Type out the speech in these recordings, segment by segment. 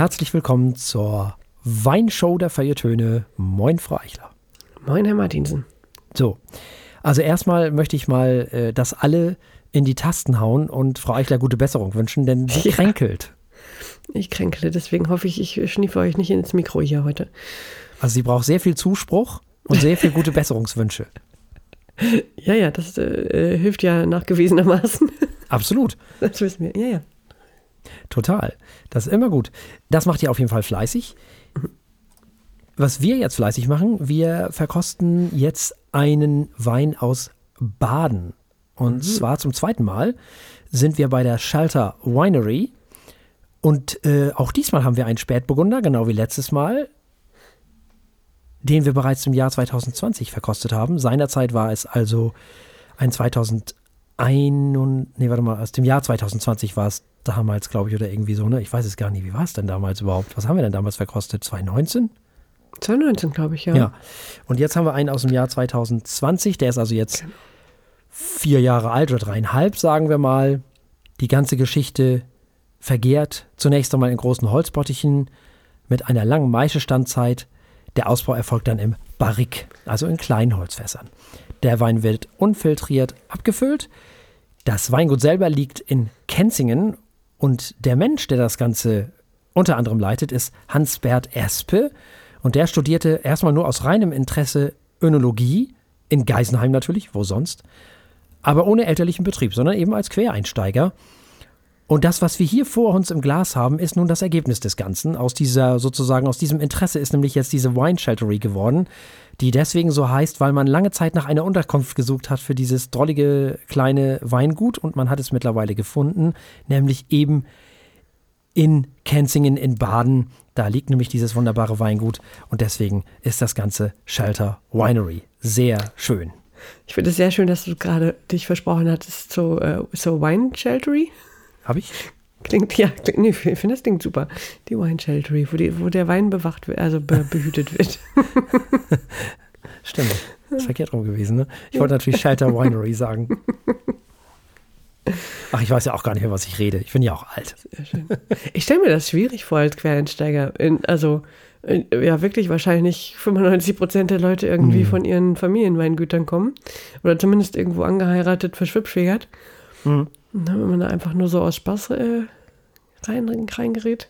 herzlich willkommen zur Weinshow der Feiertöne. Moin, Frau Eichler. Moin, Herr Martinsen. So, also erstmal möchte ich mal, äh, dass alle in die Tasten hauen und Frau Eichler gute Besserung wünschen, denn sie ja. kränkelt. Ich kränkele, deswegen hoffe ich, ich schniefe euch nicht ins Mikro hier heute. Also sie braucht sehr viel Zuspruch und sehr viel gute Besserungswünsche. Ja, ja, das äh, hilft ja nachgewiesenermaßen. Absolut. Das wissen wir, ja, ja. Total. Das ist immer gut. Das macht ihr auf jeden Fall fleißig. Was wir jetzt fleißig machen, wir verkosten jetzt einen Wein aus Baden. Und mhm. zwar zum zweiten Mal sind wir bei der Shelter Winery. Und äh, auch diesmal haben wir einen Spätburgunder, genau wie letztes Mal, den wir bereits im Jahr 2020 verkostet haben. Seinerzeit war es also ein 2001 und, nee, warte mal, aus dem Jahr 2020 war es damals, glaube ich, oder irgendwie so, ne? Ich weiß es gar nicht, wie war es denn damals überhaupt? Was haben wir denn damals verkostet? 2019? 2019, glaube ich, ja. Ja. Und jetzt haben wir einen aus dem Jahr 2020, der ist also jetzt genau vier Jahre alt oder dreieinhalb, sagen wir mal. Die ganze Geschichte vergärt zunächst einmal in großen Holzbottichen mit einer langen Maischestandzeit. Der Ausbau erfolgt dann im Barrik, also in kleinen Holzfässern. Der Wein wird unfiltriert abgefüllt. Das Weingut selber liegt in Kenzingen und der Mensch, der das Ganze unter anderem leitet, ist Hans-Bert Espe. Und der studierte erstmal nur aus reinem Interesse Önologie, in Geisenheim natürlich, wo sonst, aber ohne elterlichen Betrieb, sondern eben als Quereinsteiger. Und das, was wir hier vor uns im Glas haben, ist nun das Ergebnis des Ganzen. Aus dieser, sozusagen, aus diesem Interesse ist nämlich jetzt diese Wine Sheltery geworden, die deswegen so heißt, weil man lange Zeit nach einer Unterkunft gesucht hat für dieses drollige kleine Weingut und man hat es mittlerweile gefunden, nämlich eben in Kenzingen in Baden. Da liegt nämlich dieses wunderbare Weingut und deswegen ist das Ganze Shelter Winery. Sehr schön. Ich finde es sehr schön, dass du gerade dich versprochen hattest, so, uh, so Wine Sheltery. Habe ich? Klingt, ja, klingt, nee, ich finde das klingt super. Die Wine Sheltery, wo, die, wo der Wein bewacht wird, also be, behütet wird. Stimmt. Das ist verkehrt rum gewesen, ne? Ich wollte natürlich Shelter Winery sagen. Ach, ich weiß ja auch gar nicht mehr, was ich rede. Ich bin ja auch alt. Sehr schön. Ich stelle mir das schwierig vor als Quereinsteiger. In, also, in, ja, wirklich wahrscheinlich 95 Prozent der Leute irgendwie mhm. von ihren Familienweingütern kommen. Oder zumindest irgendwo angeheiratet, verschwipschwägert. Mhm. wenn man da einfach nur so aus Spaß äh, rein, reingerät.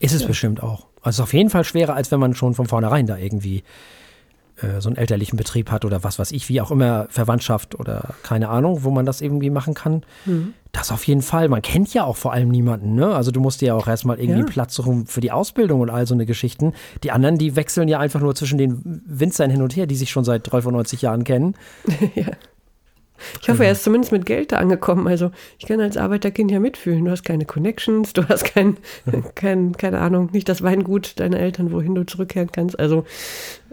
Ist es ja. bestimmt auch. Also auf jeden Fall schwerer, als wenn man schon von vornherein da irgendwie äh, so einen elterlichen Betrieb hat oder was weiß ich, wie auch immer, Verwandtschaft oder keine Ahnung, wo man das irgendwie machen kann. Mhm. Das auf jeden Fall. Man kennt ja auch vor allem niemanden, ne? Also du musst dir ja auch erstmal irgendwie ja. Platz suchen für die Ausbildung und all so eine Geschichten. Die anderen, die wechseln ja einfach nur zwischen den Winzern hin und her, die sich schon seit 93 Jahren kennen. ja. Ich hoffe, er ist zumindest mit Geld da angekommen. Also ich kann als Arbeiterkind ja mitfühlen. Du hast keine Connections, du hast kein, kein keine Ahnung, nicht das Weingut deiner Eltern, wohin du zurückkehren kannst. Also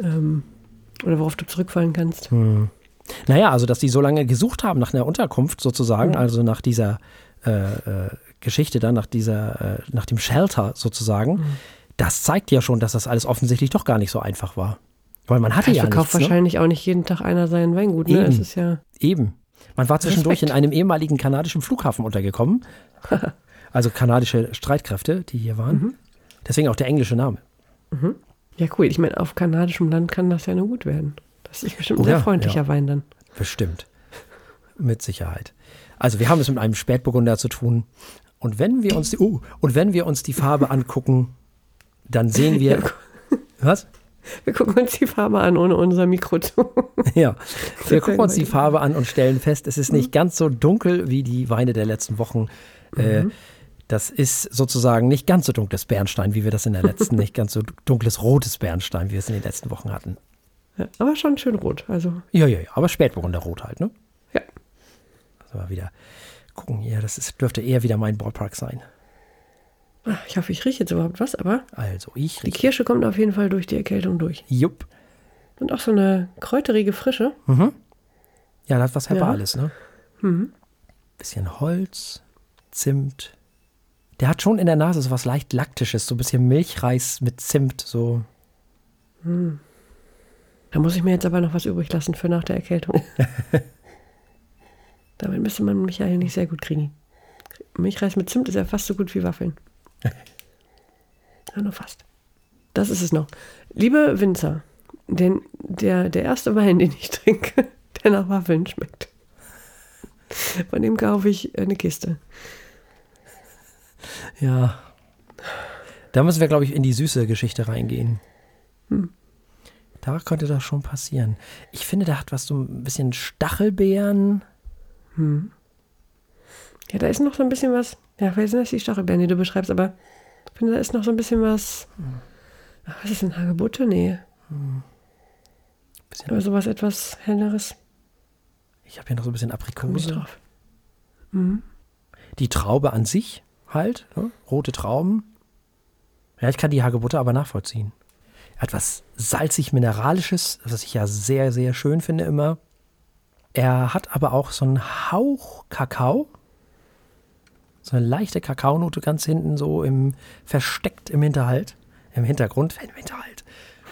ähm, oder worauf du zurückfallen kannst. Hm. Naja, also dass die so lange gesucht haben nach einer Unterkunft sozusagen, ja. also nach dieser äh, äh, Geschichte dann, nach dieser, äh, nach dem Shelter sozusagen, mhm. das zeigt ja schon, dass das alles offensichtlich doch gar nicht so einfach war. Weil man hatte ich ja verkauft nichts, ne? wahrscheinlich ne? auch nicht jeden Tag einer sein Weingut. Ne? Eben. Es ist ja Eben. Man war zwischendurch Respekt. in einem ehemaligen kanadischen Flughafen untergekommen. also kanadische Streitkräfte, die hier waren. Mhm. Deswegen auch der englische Name. Mhm. Ja, cool. Ich meine, auf kanadischem Land kann das ja nur gut werden. Das ist bestimmt ein sehr freundlicher ja. Wein dann. Bestimmt. Mit Sicherheit. Also wir haben es mit einem Spätburgunder zu tun. Und wenn wir uns die, uh, und wenn wir uns die Farbe angucken, dann sehen wir. was? Wir gucken uns die Farbe an, ohne unser Mikro zu. Ja, wir gucken uns die Farbe an und stellen fest, es ist nicht ganz so dunkel wie die Weine der letzten Wochen. Äh, mhm. Das ist sozusagen nicht ganz so dunkles Bernstein, wie wir das in der letzten, nicht ganz so dunkles rotes Bernstein, wie wir es in den letzten Wochen hatten. Ja, aber schon schön rot. Also. Ja, ja, ja, aber Spätburgunder rot halt, ne? Ja. Also mal wieder gucken hier, das ist, dürfte eher wieder mein Ballpark sein. Ich hoffe, ich rieche jetzt überhaupt was, aber. Also, ich rieche. Die Kirsche kommt auf jeden Fall durch die Erkältung durch. Jupp. Und auch so eine kräuterige Frische. Mhm. Ja, das hat was Herbales, ja. ne? Mhm. Bisschen Holz, Zimt, der hat schon in der Nase so was leicht Laktisches, so ein bisschen Milchreis mit Zimt, so. Hm. Da muss ich mir jetzt aber noch was übrig lassen für nach der Erkältung. Damit müsste man Michael nicht sehr gut kriegen. Milchreis mit Zimt ist ja fast so gut wie Waffeln. Ja, nur fast. Das ist es noch. Liebe Winzer, denn der, der erste Wein, den ich trinke, der nach Waffeln schmeckt. Von dem kaufe ich eine Kiste. Ja. Da müssen wir, glaube ich, in die süße Geschichte reingehen. Hm. Da könnte das schon passieren. Ich finde, da hat was so ein bisschen Stachelbeeren. Hm. Ja, da ist noch so ein bisschen was. Ja, vielleicht sind das die Stachelbeeren, die du beschreibst, aber ich finde, da ist noch so ein bisschen was. Hm. Ach, was ist denn Hagebutte? Nee. Hm. Aber sowas etwas helleres. Ich habe hier noch so ein bisschen Aprikose. drauf. Mhm. Die Traube an sich halt, ne? rote Trauben. Ja, ich kann die Hagebutte aber nachvollziehen. Etwas salzig-mineralisches, was ich ja sehr, sehr schön finde immer. Er hat aber auch so einen Hauch Kakao. So eine leichte Kakaonote ganz hinten, so im versteckt im Hinterhalt. Im Hintergrund, im Hinterhalt.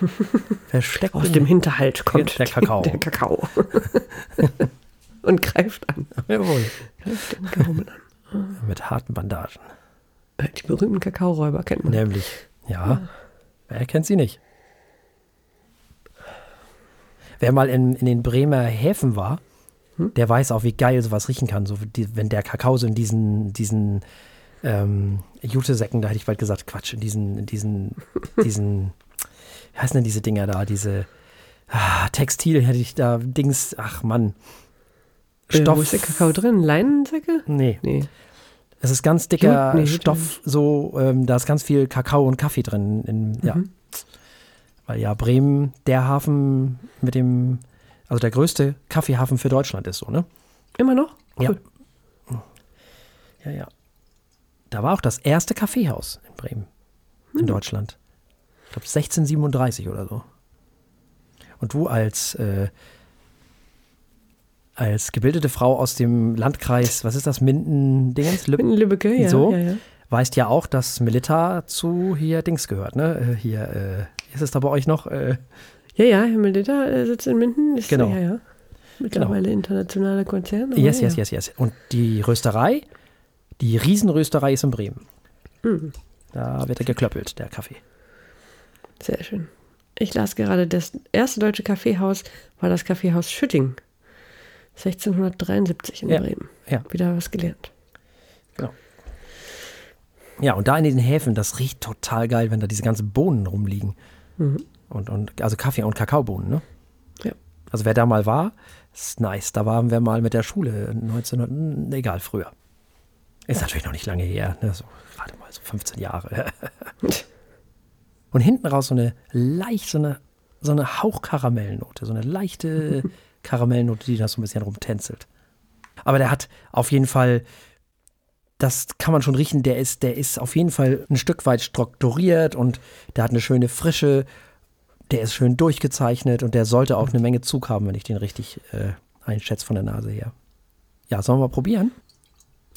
Versteckt. Aus dem Hinterhalt kommt der Kakao. Der Kakao. Und greift an. Jawohl. Greift den Gaumen an. Mit harten Bandagen. Die berühmten Kakaoräuber kennt man. Nämlich, ja. ja. Wer kennt sie nicht? Wer mal in, in den Bremer Häfen war, hm? der weiß auch, wie geil sowas riechen kann. So, die, wenn der Kakao so in diesen, diesen ähm, Jutesäcken, da hätte ich bald gesagt, Quatsch, in diesen, in diesen, diesen, wie heißen denn diese Dinger da, diese ah, Textil hätte ich da, Dings, ach Mann. Stoff. Äh, wo ist der Kakao drin? Leinensäcke? Nee. Nee. Es ist ganz dicker nee, Stoff, so, ähm, da ist ganz viel Kakao und Kaffee drin. In, mhm. Ja. Weil ja Bremen der Hafen mit dem, also der größte Kaffeehafen für Deutschland ist, so, ne? Immer noch? Cool. Ja. Ja, ja. Da war auch das erste Kaffeehaus in Bremen, in mhm. Deutschland. Ich glaube 1637 oder so. Und du als äh, als gebildete Frau aus dem Landkreis, was ist das, Minden-Dingens? Lüb Lübbecke, ja, so, ja, ja. Weißt ja auch, dass Milita zu hier Dings gehört, ne? Äh, hier, äh, ist es da bei euch noch? Äh, ja, ja, Herr Milita äh, sitzt in Minden. Ist, genau. Ja, ja. Mittlerweile genau. internationaler Konzern. Yes, yes, yes, yes. Und die Rösterei, die Riesenrösterei ist in Bremen. Mhm. Da wird er geklöppelt, der Kaffee. Sehr schön. Ich las gerade, das erste deutsche Kaffeehaus war das Kaffeehaus Schütting. 1673 in ja. Bremen. Ja. Wieder was gelernt. Genau. Ja, und da in den Häfen, das riecht total geil, wenn da diese ganzen Bohnen rumliegen. Mhm. Und, und, also Kaffee- und Kakaobohnen, ne? Ja. Also wer da mal war, ist nice. Da waren wir mal mit der Schule 1900, hm, egal, früher. Ist natürlich noch nicht lange her, ne? so, gerade mal so 15 Jahre. und hinten raus so eine leicht, so eine, so eine Hauchkaramellnote, so eine leichte Karamellnote, die da so ein bisschen rumtänzelt. Aber der hat auf jeden Fall, das kann man schon riechen, der ist, der ist auf jeden Fall ein Stück weit strukturiert und der hat eine schöne Frische, der ist schön durchgezeichnet und der sollte auch eine Menge Zug haben, wenn ich den richtig äh, einschätze von der Nase her. Ja, sollen wir mal probieren?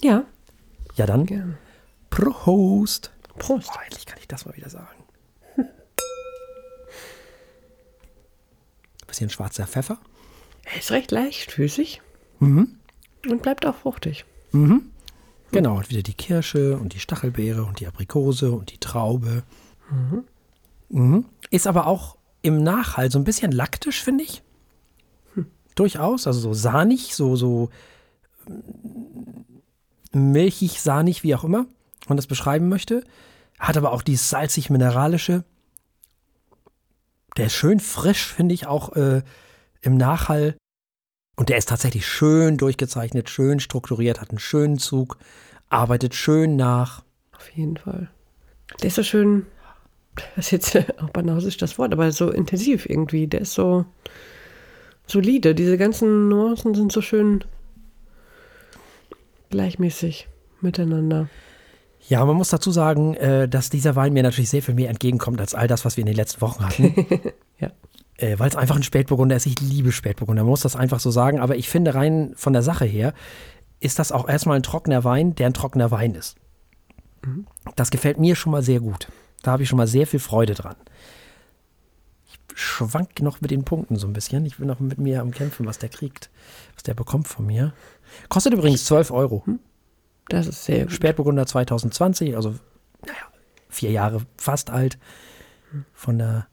Ja. Ja, dann. Gerne. Prost. Prost. Oh, endlich kann ich das mal wieder sagen. Bisschen schwarzer Pfeffer. Er ist recht leichtfüßig mhm. und bleibt auch fruchtig. Mhm. Genau, und wieder die Kirsche und die Stachelbeere und die Aprikose und die Traube. Mhm. Mhm. Ist aber auch im Nachhall so ein bisschen laktisch, finde ich. Hm. Durchaus, also so sahnig, so, so mm, milchig, sahnig, wie auch immer man das beschreiben möchte. Hat aber auch dieses salzig-mineralische. Der ist schön frisch, finde ich, auch äh, im Nachhall. Und der ist tatsächlich schön durchgezeichnet, schön strukturiert, hat einen schönen Zug, arbeitet schön nach. Auf jeden Fall. Der ist so schön, das ist jetzt auch banausisch das Wort, aber so intensiv irgendwie. Der ist so solide. Diese ganzen Nuancen sind so schön gleichmäßig miteinander. Ja, man muss dazu sagen, äh, dass dieser Wein mir natürlich sehr viel mehr entgegenkommt als all das, was wir in den letzten Wochen hatten. ja äh, weil es einfach ein Spätburgunder ist. Ich liebe Spätburgunder, man muss das einfach so sagen. Aber ich finde rein von der Sache her, ist das auch erstmal ein trockener Wein, der ein trockener Wein ist. Mhm. Das gefällt mir schon mal sehr gut. Da habe ich schon mal sehr viel Freude dran. Ich schwank noch mit den Punkten so ein bisschen. Ich bin noch mit mir am Kämpfen, was der kriegt, was der bekommt von mir. Kostet übrigens 12 Euro. Hm? Das ist sehr gut. Spätburgunder 2020, also naja, vier Jahre fast alt, von der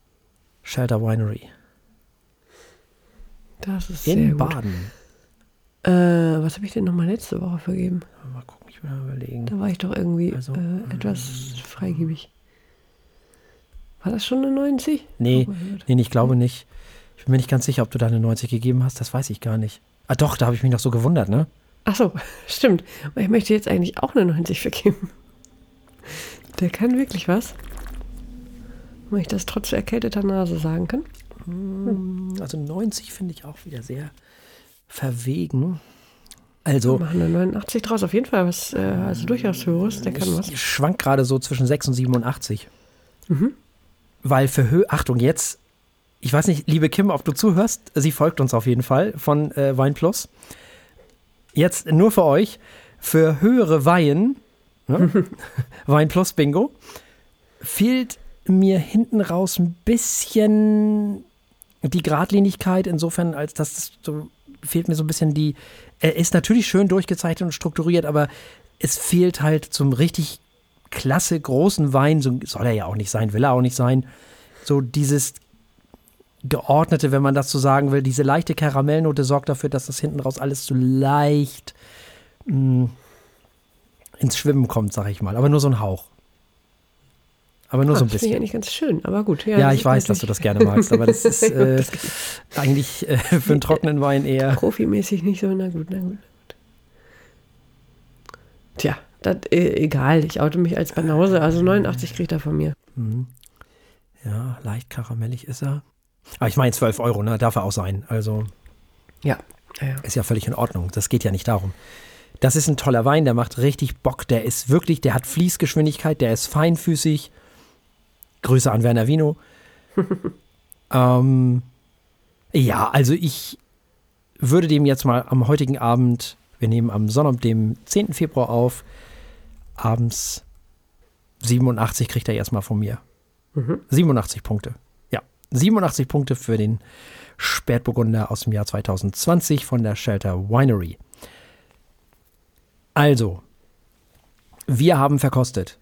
Shelter Winery. Das ist In sehr gut. Baden. Äh, was habe ich denn nochmal letzte Woche vergeben? Mal gucken, ich will mal überlegen. Da war ich doch irgendwie Also, äh, etwas freigebig. War das schon eine 90? Nee, Oh nee, ich glaube nicht. Ich bin mir nicht ganz sicher, ob du da eine 90 gegeben hast, das weiß ich gar nicht. Ah doch, da habe ich mich noch so gewundert, ne? Ach so, stimmt. Aber ich möchte jetzt eigentlich auch eine 90 vergeben. Der kann wirklich was. Wenn ich das trotz erkälteter Nase sagen kann. Also 90 finde ich auch wieder sehr verwegen. Also, Machen eine 89 draus. Auf jeden Fall was, äh, also durchaus höheres. Der kann was. ich schwank gerade so zwischen 6 und 87. Mhm. Weil für Höhe, Achtung, jetzt, ich weiß nicht, liebe Kim, ob du zuhörst, sie folgt uns auf jeden Fall von äh, Wein Plus. Jetzt nur für euch, für höhere Weihen, ne? Wein Plus Bingo, fehlt mir hinten raus ein bisschen die Gradlinigkeit, insofern, als das so, fehlt mir so ein bisschen die, er ist natürlich schön durchgezeichnet und strukturiert, aber es fehlt halt zum richtig klasse großen Wein, so soll er ja auch nicht sein, will er auch nicht sein, so dieses geordnete, wenn man das so sagen will, diese leichte Karamellnote sorgt dafür, dass das hinten raus alles so leicht mh, ins Schwimmen kommt, sag ich mal, aber nur so ein Hauch. Aber nur Ah, so ein das finde ich bisschen. eigentlich ganz schön, aber gut. Ja, das ich weiß, dass du das gerne magst, aber das ist äh, eigentlich äh, für einen trockenen Wein eher. Profimäßig nicht so. Na gut, na gut, na gut. Tja, das, äh, egal. Ich oute mich als Banause. Also 89 kriegt er von mir. Mhm. Ja, leicht karamellig ist er. Aber ich meine 12 Euro, ne? Darf er auch sein. Also Ja. ja, ja. ist ja völlig in Ordnung. Das geht ja nicht darum. Das ist ein toller Wein, der macht richtig Bock. Der ist wirklich, der hat Fließgeschwindigkeit, der ist feinfüßig. Grüße an Werner Vino. ähm, ja, also ich würde dem jetzt mal am heutigen Abend, wir nehmen am Sonntag, dem 10. Februar auf, abends 87 kriegt er erstmal von mir. 87 Punkte. Ja, 87 Punkte für den Spätburgunder aus dem Jahr 2020 von der Shelter Winery. Also, wir haben verkostet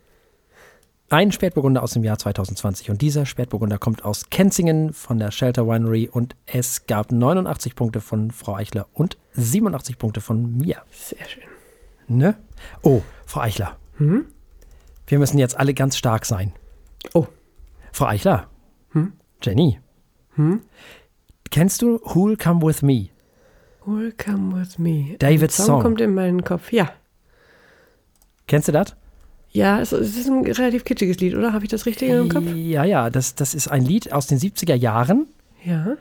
einen Spätburgunder aus dem Jahr 2020 und dieser Spätburgunder kommt aus Kenzingen von der Shelter Winery und es gab 89 Punkte von Frau Eichler und 87 Punkte von mir. Sehr schön. Ne? Oh, Frau Eichler. Wir müssen jetzt alle ganz stark sein. Oh, Frau Eichler. Jenny. Kennst du Who'll Come With Me? Welcome with me. David Ein Song, Song. kommt in meinen Kopf. Ja. Kennst du das? Ja, es, ist ein relativ kitschiges Lied, oder? Habe ich das richtig im Kopf? Ja, ja, das, das ist ein Lied aus den 70er Jahren Ja.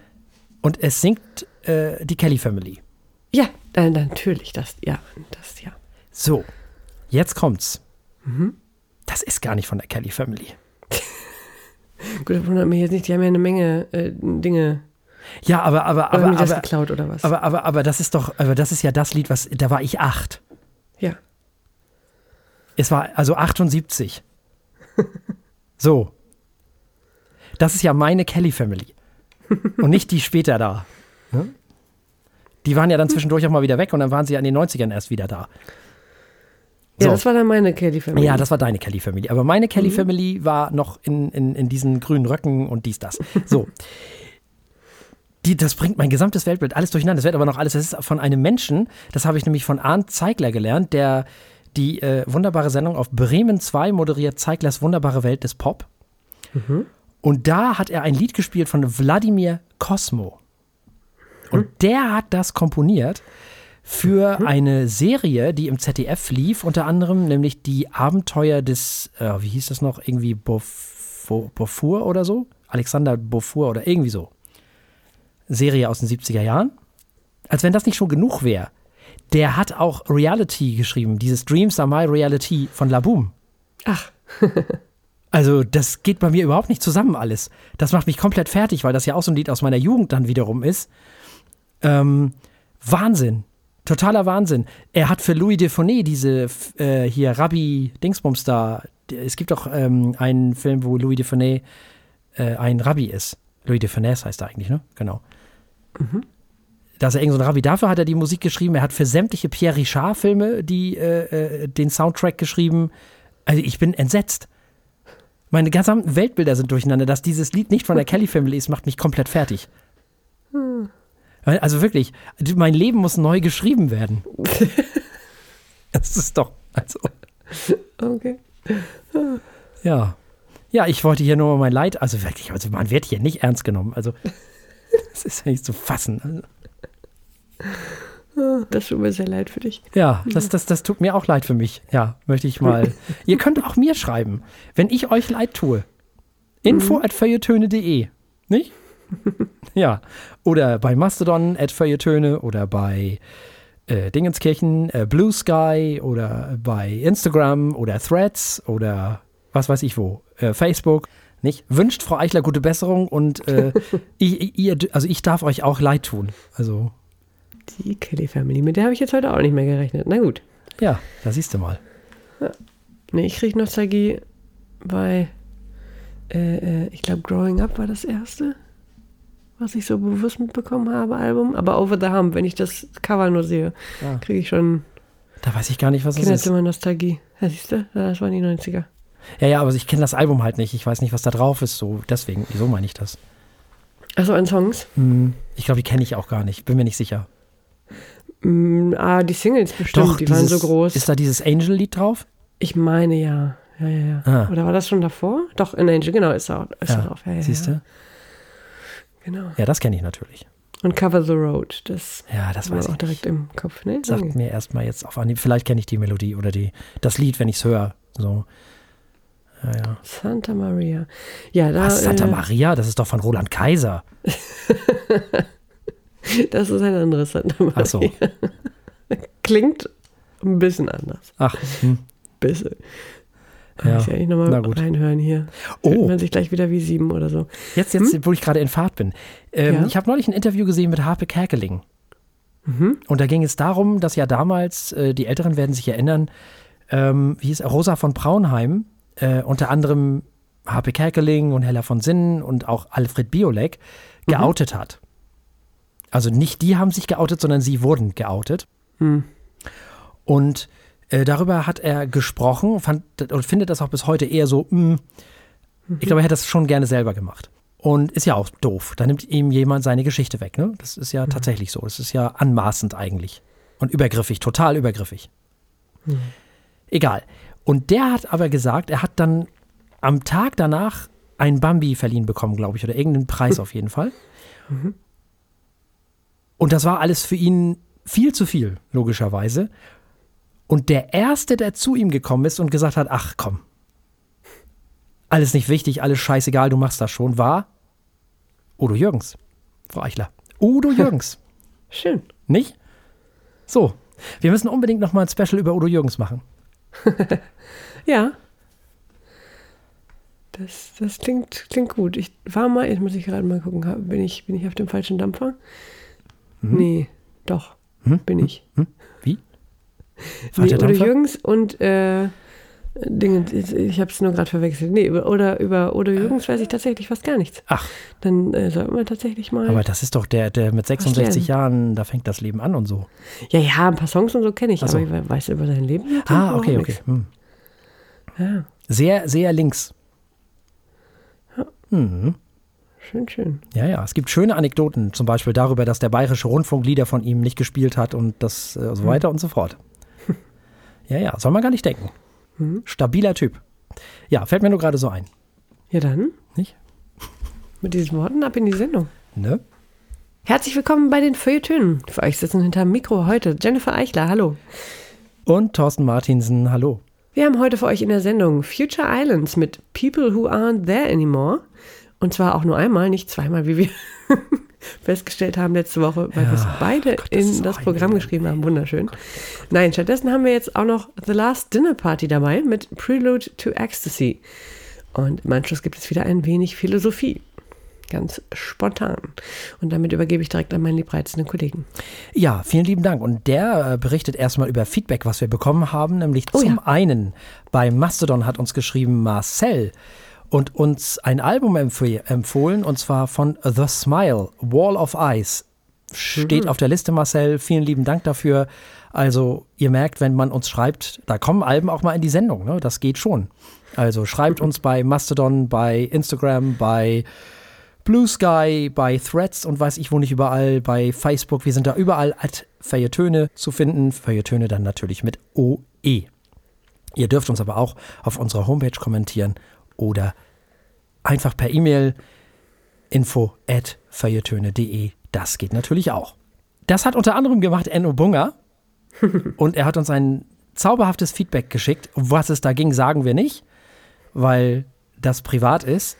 und es singt äh, die Kelly Family. Ja, natürlich. Das, ja, das, ja. So, jetzt kommt's. Das ist gar nicht von der Kelly Family. Gut, das wundert mich jetzt nicht. Die haben ja eine Menge äh, Dinge. Ja, aber, aber, Aber, aber, das aber, geklaut oder was? aber, aber, aber das ist doch, aber das ist ja das Lied, was, da war ich acht. ja. Es war also 78. So. Das ist ja meine Kelly Family. Und nicht die später da. Ne? Die waren ja dann zwischendurch auch mal wieder weg und dann waren sie ja in den 90ern erst wieder da. Ja, So. das war dann meine Kelly Family. Ja, das war deine Kelly Family. Aber meine Kelly Family war noch in, in, in diesen grünen Röcken und dies, das. So. Die, das bringt mein gesamtes Weltbild alles durcheinander. Das wird aber noch alles. Das ist von einem Menschen, das habe ich nämlich von Arndt Zeigler gelernt, der die äh, wunderbare Sendung auf Bremen 2 moderiert, Zeiglers wunderbare Welt des Pop. Und da hat er ein Lied gespielt von Wladimir Kosmo. Und der hat das komponiert für eine Serie, die im ZDF lief, unter anderem nämlich die Abenteuer des, äh, wie hieß das noch, irgendwie Beaufort, Beaufort oder so? Alexander Beaufort oder irgendwie so. Serie aus den 70er Jahren. Als wenn das nicht schon genug wäre. Der hat auch Reality geschrieben, dieses Dreams are my reality von Laboom. Ach, Also, das geht bei mir überhaupt nicht zusammen alles. Das macht mich komplett fertig, weil das ja auch so ein Lied aus meiner Jugend dann wiederum ist. Ähm, Wahnsinn. Totaler Wahnsinn. Er hat für Louis Defonet diese äh, hier Rabbi Dingsbums da. Es gibt doch ähm, einen Film, wo Louis Defonet äh, ein Rabbi ist. Louis Defonet heißt er eigentlich, ne? Genau. Da ist er irgend so ein Rabbi. Dafür hat er die Musik geschrieben. Er hat für sämtliche Pierre Richard-Filme die, äh, äh, den Soundtrack geschrieben. Also ich bin entsetzt. Meine gesamten Weltbilder sind durcheinander. Dass dieses Lied nicht von der Kelly Family ist, macht mich komplett fertig. Also wirklich, mein Leben muss neu geschrieben werden. das ist doch, also. Okay. Ja. Ja, ich wollte hier nur mal mein Leid, also wirklich, also man wird hier nicht ernst genommen. Also, das ist ja nicht zu fassen. Also. Das tut mir sehr leid für dich. Ja, das, das, das tut mir auch leid für mich. Ja, möchte ich mal. Ihr könnt auch mir schreiben, wenn ich euch leid tue. Info at feuilletöne.de. Nicht? ja. Oder bei Mastodon at feuilletöne oder bei äh, Dingenskirchen, äh, Blue Sky oder bei Instagram oder Threads oder was weiß ich wo. Äh, Facebook. Nicht? Wünscht Frau Eichler gute Besserung und äh, ich, ihr, also ich darf euch auch leid tun. Also. Die Kelly Family, mit der habe ich jetzt heute auch nicht mehr gerechnet. Na gut. Ja, da siehst du mal. Ja. Nee, ich kriege Nostalgie bei, äh, äh, ich glaube, Growing Up war das erste, was ich so bewusst mitbekommen habe, Album. Aber Over the Hump, wenn ich das Cover nur sehe, Ah. kriege ich schon Da weiß ich gar nicht, was es ist. Kinderzimmer Nostalgie. Ja, siehst du? Das waren die 90er. Ja, ja, aber ich kenne das Album halt nicht. Ich weiß nicht, was da drauf ist. So, deswegen, so meine ich das. Achso, an Songs. Hm, ich glaube, die kenne ich auch gar nicht. Bin mir nicht sicher. Mm, ah, die Singles bestimmt, die waren so dieses- groß. Ist da dieses Angel-Lied drauf? Ich meine ja. Ja, ja, ja. Ah. Oder war das schon davor? Doch, in Angel, genau, ist da, ist da Ja, drauf. Ja, ja, siehst ja. Genau. Ja, das kenne ich natürlich. Und Cover the Road, das, Ja, das war auch direkt im Kopf, ne? Sagt mir erstmal jetzt auf Anhieb. Vielleicht kenne ich die Melodie oder die, das Lied, wenn ich es höre. So. Ja, ja. Santa Maria. Ja, da. Was, Santa äh, Maria? Das ist doch von Roland Kaiser. Das ist ein anderes Santa Maria. Ach so. Klingt ein bisschen anders. Ach, hm. Bisschen. Ja, Muss ich eigentlich nochmal gut. reinhören hier. Fühlt Oh, man sich gleich wieder wie sieben oder so. jetzt, jetzt wo ich gerade in Fahrt bin. Ähm, Ja? Ich habe neulich ein Interview gesehen mit Harpe Kerkeling. Mhm. Und da ging es darum, dass ja damals, äh, die Älteren werden sich erinnern, ähm, wie hieß Rosa von Braunheim, äh, unter anderem Harpe Kerkeling und Hella von Sinnen und auch Alfred Biolek Mhm. geoutet hat. Also nicht die haben sich geoutet, sondern sie wurden geoutet. Hm. Und äh, darüber hat er gesprochen fand, und findet das auch bis heute eher so, mh, ich glaube, er hätte das schon gerne selber gemacht. Und ist ja auch doof. Da nimmt ihm jemand seine Geschichte weg. Ne? Das ist ja tatsächlich so. Das ist ja anmaßend eigentlich. Und übergriffig, total übergriffig. Egal. Und der hat aber gesagt, er hat dann am Tag danach einen Bambi verliehen bekommen, glaube ich, oder irgendeinen Preis auf jeden Fall. Und das war alles für ihn viel zu viel, logischerweise. Und der Erste, der zu ihm gekommen ist und gesagt hat, ach komm, alles nicht wichtig, alles scheißegal, du machst das schon, war Udo Jürgens, Frau Eichler. Udo Jürgens, Schön. nicht? So, wir müssen unbedingt nochmal ein Special über Udo Jürgens machen. Ja. Das, das klingt, klingt gut. Ich war mal, jetzt muss ich gerade mal gucken, bin ich, bin ich auf dem falschen Dampfer? Nee, doch, Hm? bin ich. Wie? Nee, Udo? Jürgens und äh, Dinge, ich habe es nur gerade verwechselt. Nee, oder über Udo Jürgens weiß ich tatsächlich fast gar nichts. Ach, Dann äh, sollten wir tatsächlich mal. aber das ist doch der, der mit 66 lernen. Jahren, da fängt das Leben an und so. ja, ja, ein paar Songs und so kenne ich, so. aber ich we- weiß über sein Leben. Ah, okay, okay. Hm. Ja, Sehr, sehr links. Mhm. schön, schön. Ja, ja. Es gibt schöne Anekdoten, zum Beispiel darüber, dass der Bayerische Rundfunk Lieder von ihm nicht gespielt hat und das äh, so weiter und so fort. Ja, ja, soll man gar nicht denken. Mhm. Stabiler Typ. Ja, fällt mir nur gerade so ein. Ja, dann Nicht? mit diesen Worten ab in die Sendung. Ne? Herzlich willkommen bei den Feuilletönen. Für euch sitzen hinterm Mikro heute Jennifer Eichler. Hallo. Und Thorsten Martinsen, hallo. Wir haben heute für euch in der Sendung Future Islands mit People Who Aren't There Anymore. Und zwar auch nur einmal, nicht zweimal, wie wir festgestellt haben letzte Woche, weil wir es beide Gott, das in das Programm geschrieben haben. Wunderschön. Nein, stattdessen haben wir jetzt auch noch The Last Dinner Party dabei mit Prelude to Ecstasy. Und im Anschluss gibt es wieder ein wenig Philosophie. Ganz spontan. Und damit übergebe ich direkt an meinen liebreizenden Kollegen. Ja, vielen lieben Dank. Und der äh, berichtet erstmal über Feedback, was wir bekommen haben. Nämlich Oh zum ja. einen bei Mastodon hat uns geschrieben Marcel und uns ein Album empf empfohlen und zwar von The Smile, Wall of Eyes. Steht Mhm. auf der Liste, Marcel. Vielen lieben Dank dafür. Also ihr merkt, wenn man uns schreibt, da kommen Alben auch mal in die Sendung. Ne? Das geht schon. Also schreibt uns bei Mastodon, bei Instagram, bei Blue Sky, bei Threads und weiß ich wo nicht überall, bei Facebook. Wir sind da überall als Feuilletöne zu finden. Feuilletöne dann natürlich mit OE. Ihr dürft uns aber auch auf unserer Homepage kommentieren oder einfach per E-Mail info at feuilletöne.de. Das geht natürlich auch. Das hat unter anderem gemacht Enno Bunger und er hat uns ein zauberhaftes Feedback geschickt. Was es da ging, sagen wir nicht, weil das privat ist.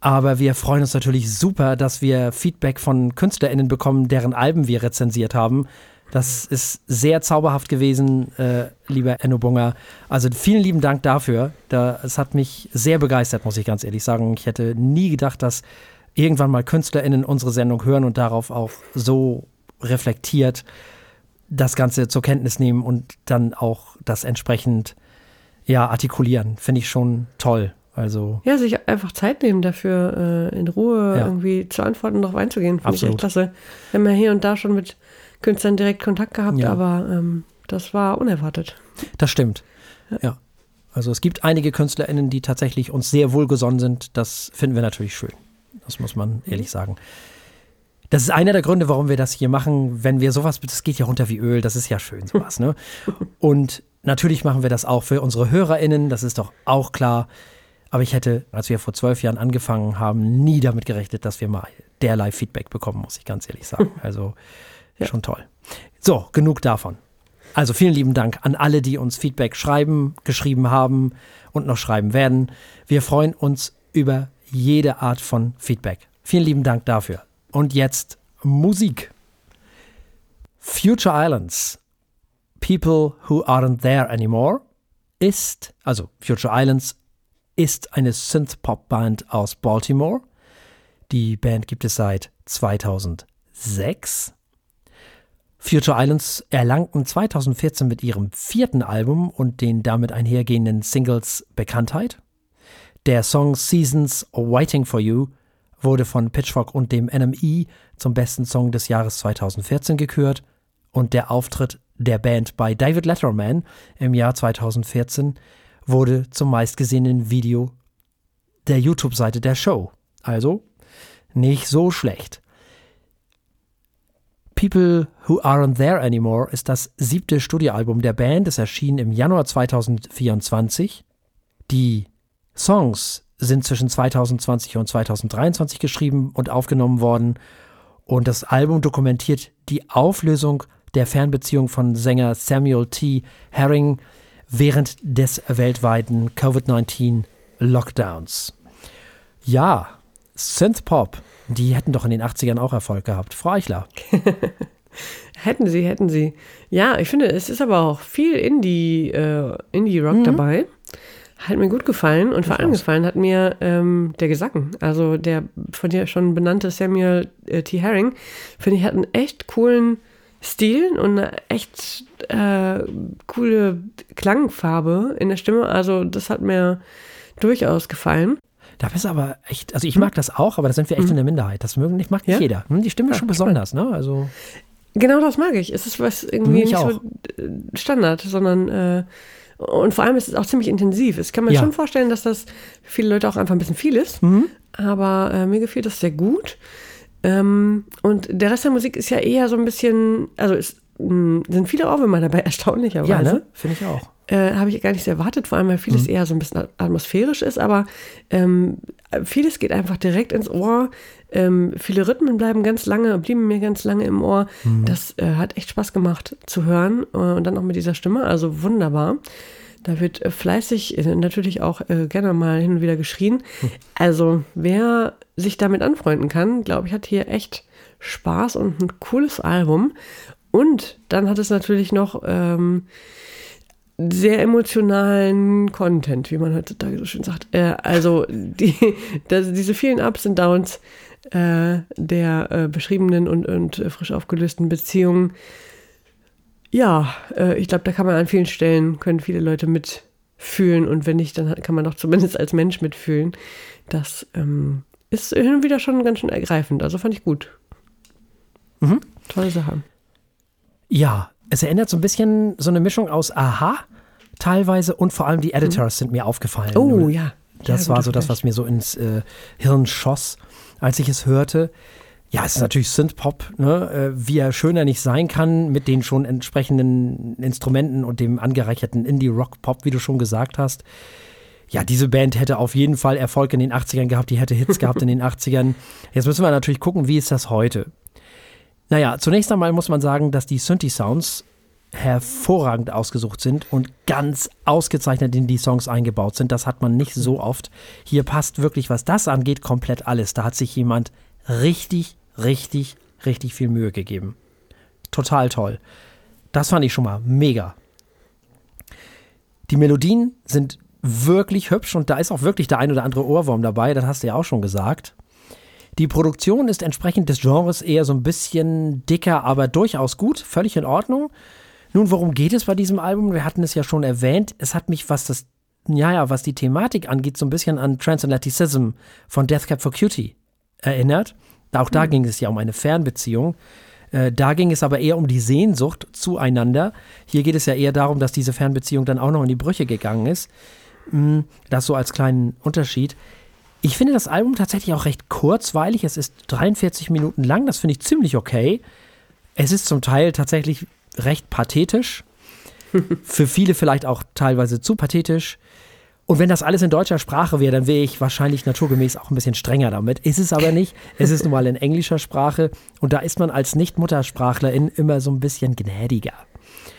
Aber wir freuen uns natürlich super, dass wir Feedback von KünstlerInnen bekommen, deren Alben wir rezensiert haben. Das ist sehr zauberhaft gewesen, äh, lieber Enno Bunger. Also vielen lieben Dank dafür. Da, es hat mich sehr begeistert, muss ich ganz ehrlich sagen. Ich hätte nie gedacht, dass irgendwann mal KünstlerInnen unsere Sendung hören und darauf auch so reflektiert das Ganze zur Kenntnis nehmen und dann auch das entsprechend ja, artikulieren. Finde ich schon toll. Also ja, sich einfach Zeit nehmen dafür, äh, in Ruhe ja. irgendwie zu antworten und darauf einzugehen. Finde ich echt klasse. Wir haben ja hier und da schon mit Künstlern direkt Kontakt gehabt, ja. aber ähm, das war unerwartet. Das stimmt. Ja. ja. Also es gibt einige KünstlerInnen, die tatsächlich uns sehr wohlgesonnen sind. Das finden wir natürlich schön. Das muss man ehrlich mhm. sagen. Das ist einer der Gründe, warum wir das hier machen. Wenn wir sowas, das geht ja runter wie Öl, das ist ja schön sowas, ne? Und natürlich machen wir das auch für unsere HörerInnen, das ist doch auch klar. Aber ich hätte, als wir vor zwölf Jahren angefangen haben, nie damit gerechnet, dass wir mal derlei Feedback bekommen, muss ich ganz ehrlich sagen. Also ja. schon toll. So, genug davon. Also vielen lieben Dank an alle, die uns Feedback schreiben, geschrieben haben und noch schreiben werden. Wir freuen uns über jede Art von Feedback. Vielen lieben Dank dafür. Und jetzt Musik. Future Islands, People Who Aren't There Anymore, ist, also Future Islands ist eine Synth-Pop-Band aus Baltimore. Die Band gibt es seit 2006. Future Islands erlangten 2014 mit ihrem vierten Album und den damit einhergehenden Singles Bekanntheit. Der Song Seasons Waiting for You wurde von Pitchfork und dem NME zum besten Song des Jahres 2014 gekürt und der Auftritt der Band bei David Letterman im Jahr 2014 wurde zum meistgesehenen Video der YouTube-Seite der Show. Also nicht so schlecht. People Who Aren't There Anymore ist das siebte Studioalbum der Band. Es erschien im Januar 2024. Die Songs sind zwischen 2020 und 2023 geschrieben und aufgenommen worden. Und das Album dokumentiert die Auflösung der Fernbeziehung von Sänger Samuel T. Herring während des weltweiten Covid-19-Lockdowns. Ja, Synthpop, die hätten doch in den 80ern auch Erfolg gehabt. Frau Eichler. hätten sie, hätten sie. Ja, ich finde, es ist aber auch viel Indie, äh, Indie-Rock mhm. dabei. Hat mir gut gefallen und vor allem gefallen hat mir ähm, der Gesang. Also der von dir schon benannte Samuel äh, T. Herring, finde ich, hat einen echt coolen Stil und eine echt äh, coole Klangfarbe in der Stimme. Also das hat mir durchaus gefallen. Da bist du aber echt, also ich mag das auch, aber da sind wir echt mhm. in der Minderheit. Das mögen nicht, mag nicht ja? jeder. Hm, die Stimme ist schon besonders, ne? Also genau das mag ich. Es ist was irgendwie nicht auch. so äh, Standard, sondern äh, und vor allem ist es auch ziemlich intensiv. Es kann man ja. schon vorstellen, dass das für viele Leute auch einfach ein bisschen viel ist. Mhm. Aber äh, mir gefällt das sehr gut. Ähm, und der Rest der Musik ist ja eher so ein bisschen, also es mh, sind viele Ohrwürmer dabei, erstaunlicherweise. Ja, ne? Finde ich auch. Äh, Habe ich gar nicht so erwartet, vor allem weil vieles mhm. eher so ein bisschen atmosphärisch ist, aber ähm, vieles geht einfach direkt ins Ohr. Ähm, viele Rhythmen bleiben ganz lange, blieben mir ganz lange im Ohr. Mhm. Das äh, hat echt Spaß gemacht zu hören äh, und dann auch mit dieser Stimme, also wunderbar. Da wird äh, fleißig äh, natürlich auch äh, gerne mal hin und wieder geschrien. Mhm. Also wer sich damit anfreunden kann, glaube ich, hat hier echt Spaß und ein cooles Album. Und dann hat es natürlich noch ähm, sehr emotionalen Content, wie man heutzutage so schön sagt. Äh, also die, das, diese vielen Ups und Downs äh, der äh, beschriebenen und, und frisch aufgelösten Beziehungen. Ja, äh, ich glaube, da kann man an vielen Stellen, können viele Leute mitfühlen und wenn nicht, dann kann man doch zumindest als Mensch mitfühlen. Das ähm, ist hin und wieder schon ganz schön ergreifend. Also fand ich gut. Mhm. Tolle Sache. Ja, Es erinnert so ein bisschen so eine Mischung aus Aha teilweise und vor allem die Editors sind mir aufgefallen. Oh Nur ja. Das ja, war so das, was mir so ins äh, Hirn schoss, als ich es hörte. Ja, es ist natürlich Synthpop, ne? äh, wie er schöner nicht sein kann, mit den schon entsprechenden Instrumenten und dem angereicherten Indie-Rock-Pop, wie du schon gesagt hast. Ja, diese Band hätte auf jeden Fall Erfolg in den 80ern gehabt, die hätte Hits gehabt in den 80ern. Jetzt müssen wir natürlich gucken, wie ist das heute? Naja, zunächst einmal muss man sagen, dass die Synthi-Sounds hervorragend ausgesucht sind und ganz ausgezeichnet in die Songs eingebaut sind. Das hat man nicht so oft. Hier passt wirklich, was das angeht, komplett alles. Da hat sich jemand richtig, richtig, richtig viel Mühe gegeben. Total toll. Das fand ich schon mal mega. Die Melodien sind wirklich hübsch und da ist auch wirklich der ein oder andere Ohrwurm dabei, das hast du ja auch schon gesagt. Die Produktion ist entsprechend des Genres eher so ein bisschen dicker, aber durchaus gut, völlig in Ordnung. Nun, worum geht es bei diesem Album? Wir hatten es ja schon erwähnt. Es hat mich, was das, ja, ja, was die Thematik angeht, so ein bisschen an Transatlanticism von Death Cab for Cutie erinnert. Auch da ging es ja um eine Fernbeziehung. Äh, da ging es aber eher um die Sehnsucht zueinander. Hier geht es ja eher darum, dass diese Fernbeziehung dann auch noch in die Brüche gegangen ist. Mm, Das so als kleinen Unterschied. Ich finde das Album tatsächlich auch recht kurzweilig. Es ist 43 Minuten lang. Das finde ich ziemlich okay. Es ist zum Teil tatsächlich recht pathetisch. Für viele vielleicht auch teilweise zu pathetisch. Und wenn das alles in deutscher Sprache wäre, dann wäre ich wahrscheinlich naturgemäß auch ein bisschen strenger damit. Ist es aber nicht. Es ist nun mal in englischer Sprache. Und da ist man als Nicht-Muttersprachlerin immer so ein bisschen gnädiger.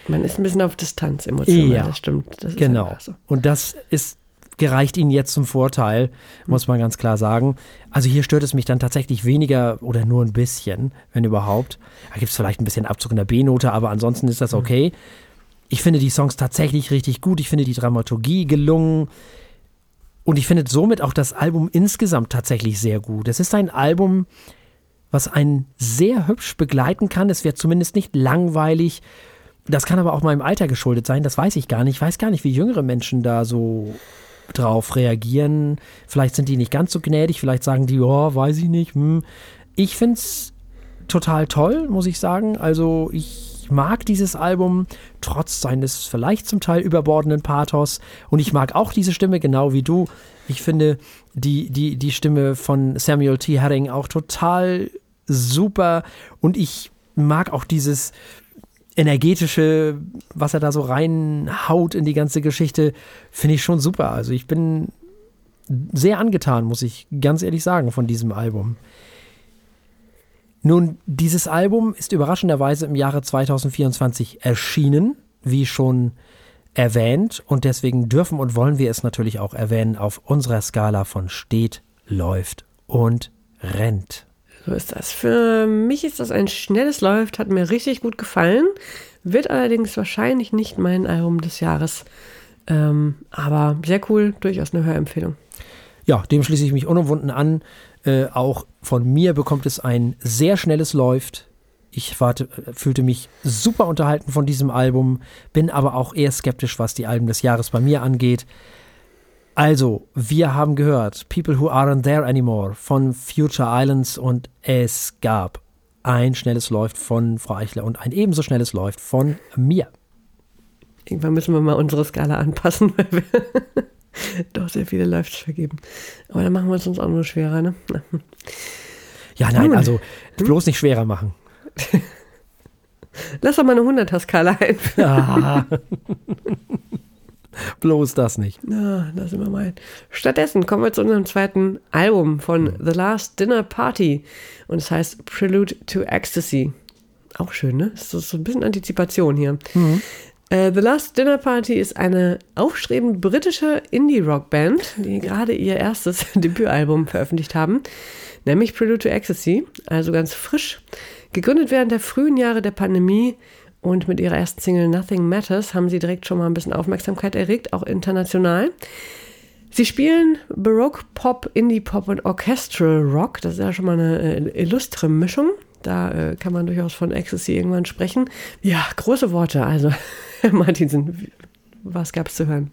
Man ist ein bisschen auf Distanz emotional, Ja, das stimmt. Das Genau. so. Und das ist gereicht ihnen jetzt zum Vorteil, muss man ganz klar sagen. Also hier stört es mich dann tatsächlich weniger oder nur ein bisschen, wenn überhaupt. Da gibt es vielleicht ein bisschen Abzug in der B-Note, aber ansonsten ist das okay. Ich finde die Songs tatsächlich richtig gut. Ich finde die Dramaturgie gelungen. Und ich finde somit auch das Album insgesamt tatsächlich sehr gut. Es ist ein Album, was einen sehr hübsch begleiten kann. Es wird zumindest nicht langweilig. Das kann aber auch meinem Alter geschuldet sein, das weiß ich gar nicht. Ich weiß gar nicht, wie jüngere Menschen da so drauf reagieren. Vielleicht sind die nicht ganz so gnädig, vielleicht sagen die, oh, weiß ich nicht. Hm. Ich finde es total toll, muss ich sagen. Also ich mag dieses Album, trotz seines vielleicht zum Teil überbordenden Pathos. Und ich mag auch diese Stimme, genau wie du. Ich finde die, die, die Stimme von Samuel T. Herring auch total super. Und ich mag auch dieses energetische, was er da so reinhaut in die ganze Geschichte, finde ich schon super. Also ich bin sehr angetan, muss ich ganz ehrlich sagen, von diesem Album. Nun, dieses Album ist überraschenderweise im Jahre 2024 erschienen, wie schon erwähnt, und deswegen dürfen und wollen wir es natürlich auch erwähnen auf unserer Skala von steht, läuft und rennt. So ist das. Für mich ist das ein schnelles Läuft, hat mir richtig gut gefallen. Wird allerdings wahrscheinlich nicht mein Album des Jahres. Ähm, aber sehr cool, durchaus eine Hörempfehlung. Ja, dem schließe ich mich unumwunden an. Äh, auch von mir bekommt es ein sehr schnelles Läuft. Ich warte, fühlte mich super unterhalten von diesem Album, bin aber auch eher skeptisch, was die Alben des Jahres bei mir angeht. Also, wir haben gehört People Who Aren't There Anymore von Future Islands und es gab ein schnelles Läuft von Frau Eichler und ein ebenso schnelles Läuft von mir. Irgendwann müssen wir mal unsere Skala anpassen, weil wir doch sehr viele Läufts vergeben. Aber dann machen wir es uns auch nur schwerer, ne? Hm. Ja, nein, also bloß nicht schwerer machen. Lass doch mal eine 100er-Skala ein. Ja. bloß das nicht. Na, da sind wir mal. Stattdessen kommen wir zu unserem zweiten Album von The Last Dinner Party. Und es heißt Prelude to Ecstasy. Auch schön, ne? Das ist so ein bisschen Antizipation hier. Äh, The Last Dinner Party ist eine aufstrebend britische Indie-Rock-Band, die gerade ihr erstes Debütalbum veröffentlicht haben, nämlich Prelude to Ecstasy, also ganz frisch. Gegründet während der frühen Jahre der Pandemie und mit ihrer ersten Single Nothing Matters haben sie direkt schon mal ein bisschen Aufmerksamkeit erregt, auch international. Sie spielen Baroque Pop, Indie Pop und Orchestral Rock. Das ist ja schon mal eine äh, illustre Mischung. Da äh, kann man durchaus von Ecstasy irgendwann sprechen. Ja, große Worte. Also, Herr Martinsen, was gab es zu hören?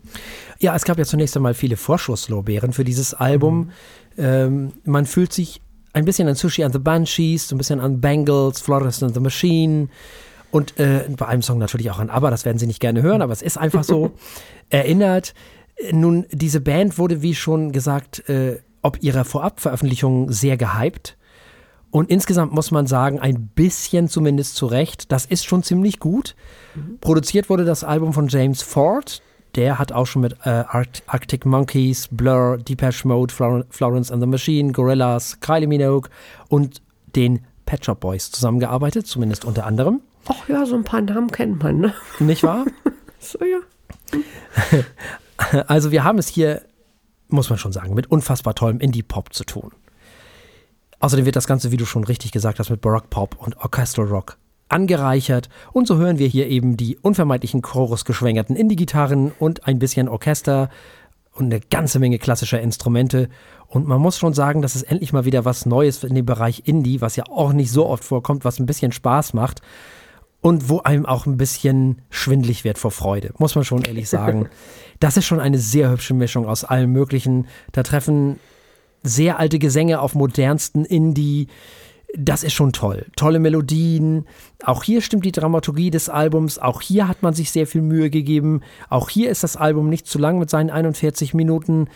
Ja, es gab ja zunächst einmal viele Vorschusslorbeeren für dieses Album. Ähm, man fühlt sich ein bisschen an Sushi and the Banshees, so ein bisschen an Bangles, Florist and the Machine und äh, bei einem Song natürlich auch an ABBA, das werden Sie nicht gerne hören, aber es ist einfach so, erinnert. Nun, diese Band wurde, wie schon gesagt, äh, ob ihrer Vorabveröffentlichung sehr gehypt. Und insgesamt muss man sagen, ein bisschen zumindest zurecht. Das ist schon ziemlich gut. Mhm. Produziert wurde das Album von James Ford. Der hat auch schon mit äh, Arctic Monkeys, Blur, Depeche Mode, Flor Florence and the Machine, Gorillaz, Kylie Minogue und den Pet Shop Boys zusammengearbeitet, zumindest unter anderem. Ach ja, so ein paar Namen kennt man, ne? Nicht wahr? so, ja. Also wir haben es hier, muss man schon sagen, mit unfassbar tollem Indie-Pop zu tun. Außerdem wird das Ganze, wie du schon richtig gesagt hast, mit Baroque Pop und Orchestral Rock angereichert. Und so hören wir hier eben die unvermeidlichen Chorusgeschwängerten Indie-Gitarren und ein bisschen Orchester und eine ganze Menge klassischer Instrumente. Und man muss schon sagen, dass es endlich mal wieder was Neues in dem Bereich Indie, was ja auch nicht so oft vorkommt, was ein bisschen Spaß macht und wo einem auch ein bisschen schwindlig wird vor Freude, muss man schon ehrlich sagen. Das ist schon eine sehr hübsche Mischung aus allem Möglichen. Da treffen sehr alte Gesänge auf modernsten Indie. Das ist schon toll. Tolle Melodien. Auch hier stimmt die Dramaturgie des Albums. Auch hier hat man sich sehr viel Mühe gegeben. Auch hier ist das Album nicht zu lang mit seinen 41 Minuten.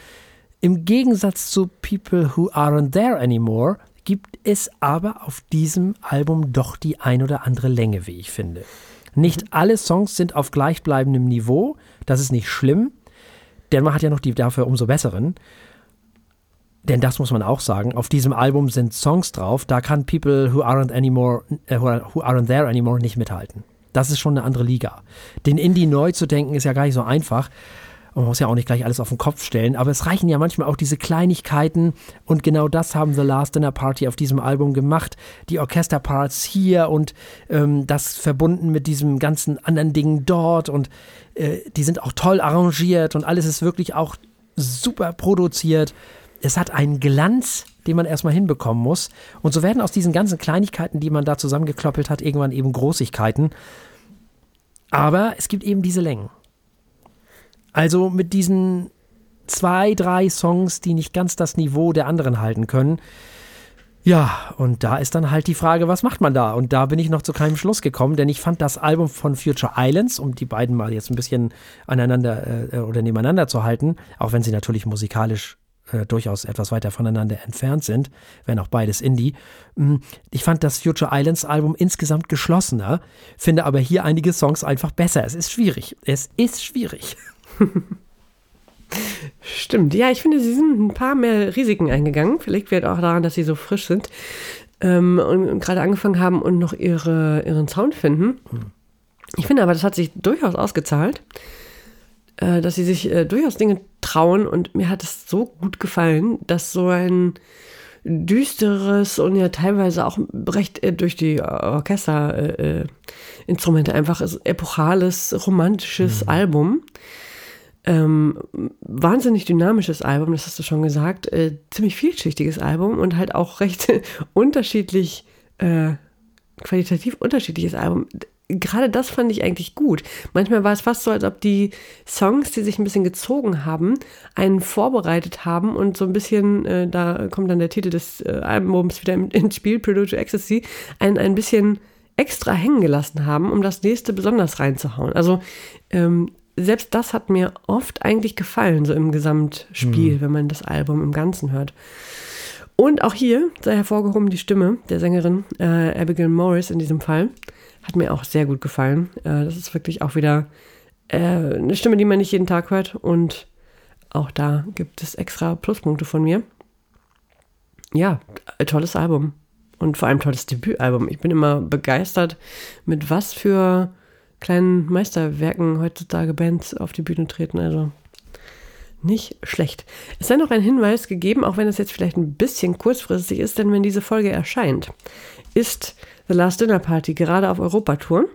Im Gegensatz zu People Who Aren't There Anymore gibt es aber auf diesem Album doch die ein oder andere Länge, wie ich finde. Nicht mhm. alle Songs sind auf gleichbleibendem Niveau, das ist nicht schlimm, denn man hat ja noch die dafür umso besseren. Denn das muss man auch sagen, auf diesem Album sind Songs drauf, da kann People Who Aren't Anymore, äh, Who Aren't There Anymore nicht mithalten. Das ist schon eine andere Liga. Den Indie neu zu denken ist ja gar nicht so einfach. Man muss ja auch nicht gleich alles auf den Kopf stellen, aber es reichen ja manchmal auch diese Kleinigkeiten und genau das haben The Last Dinner Party auf diesem Album gemacht. Die Orchesterparts hier und ähm, das verbunden mit diesem ganzen anderen Dingen dort und äh, die sind auch toll arrangiert und alles ist wirklich auch super produziert. Es hat einen Glanz, den man erstmal hinbekommen muss. Und so werden aus diesen ganzen Kleinigkeiten, die man da zusammengekloppelt hat, irgendwann eben Großigkeiten. Aber es gibt eben diese Längen. Also mit diesen zwei, drei Songs, die nicht ganz das Niveau der anderen halten können. Ja, und da ist dann halt die Frage, was macht man da? Und da bin ich noch zu keinem Schluss gekommen, denn ich fand das Album von Future Islands, um die beiden mal jetzt ein bisschen aneinander äh, oder nebeneinander zu halten, auch wenn sie natürlich musikalisch äh, durchaus etwas weiter voneinander entfernt sind, wenn auch beides Indie. Hm, ich fand das Future Islands Album insgesamt geschlossener, finde aber hier einige Songs einfach besser. Es ist schwierig. Es ist schwierig. Stimmt. Ja, ich finde, sie sind ein paar mehr Risiken eingegangen. Vielleicht wird auch daran, dass sie so frisch sind ähm, und, und gerade angefangen haben und noch ihre, ihren Sound finden. Ich finde aber, das hat sich durchaus ausgezahlt, äh, dass sie sich äh, durchaus Dinge trauen und mir hat es so gut gefallen, dass so ein düsteres und ja teilweise auch recht äh, durch die Orchesterinstrumente äh, äh einfach epochales, romantisches mhm. Album ähm, wahnsinnig dynamisches Album, das hast du schon gesagt, äh, ziemlich vielschichtiges Album und halt auch recht unterschiedlich, äh, qualitativ unterschiedliches Album. Gerade das fand ich eigentlich gut. Manchmal war es fast so, als ob die Songs, die sich ein bisschen gezogen haben, einen vorbereitet haben und so ein bisschen, äh, da kommt dann der Titel des äh, Albums wieder ins Spiel, Prelude to Ecstasy, ein, ein bisschen extra hängen gelassen haben, um das nächste besonders reinzuhauen. Also ähm, selbst das hat mir oft eigentlich gefallen, so im Gesamtspiel, mhm. wenn man das Album im Ganzen hört. Und auch hier sei hervorgehoben die Stimme der Sängerin äh, Abigail Morris in diesem Fall. Hat mir auch sehr gut gefallen. Äh, das ist wirklich auch wieder äh, eine Stimme, die man nicht jeden Tag hört. Und auch da gibt es extra Pluspunkte von mir. Ja, tolles Album. Und vor allem tolles Debütalbum. Ich bin immer begeistert, mit was für kleinen Meisterwerken heutzutage Bands auf die Bühne treten. Also nicht schlecht. Es sei noch ein Hinweis gegeben, auch wenn es jetzt vielleicht ein bisschen kurzfristig ist, denn wenn diese Folge erscheint, ist The Last Dinner Party gerade auf Europatour.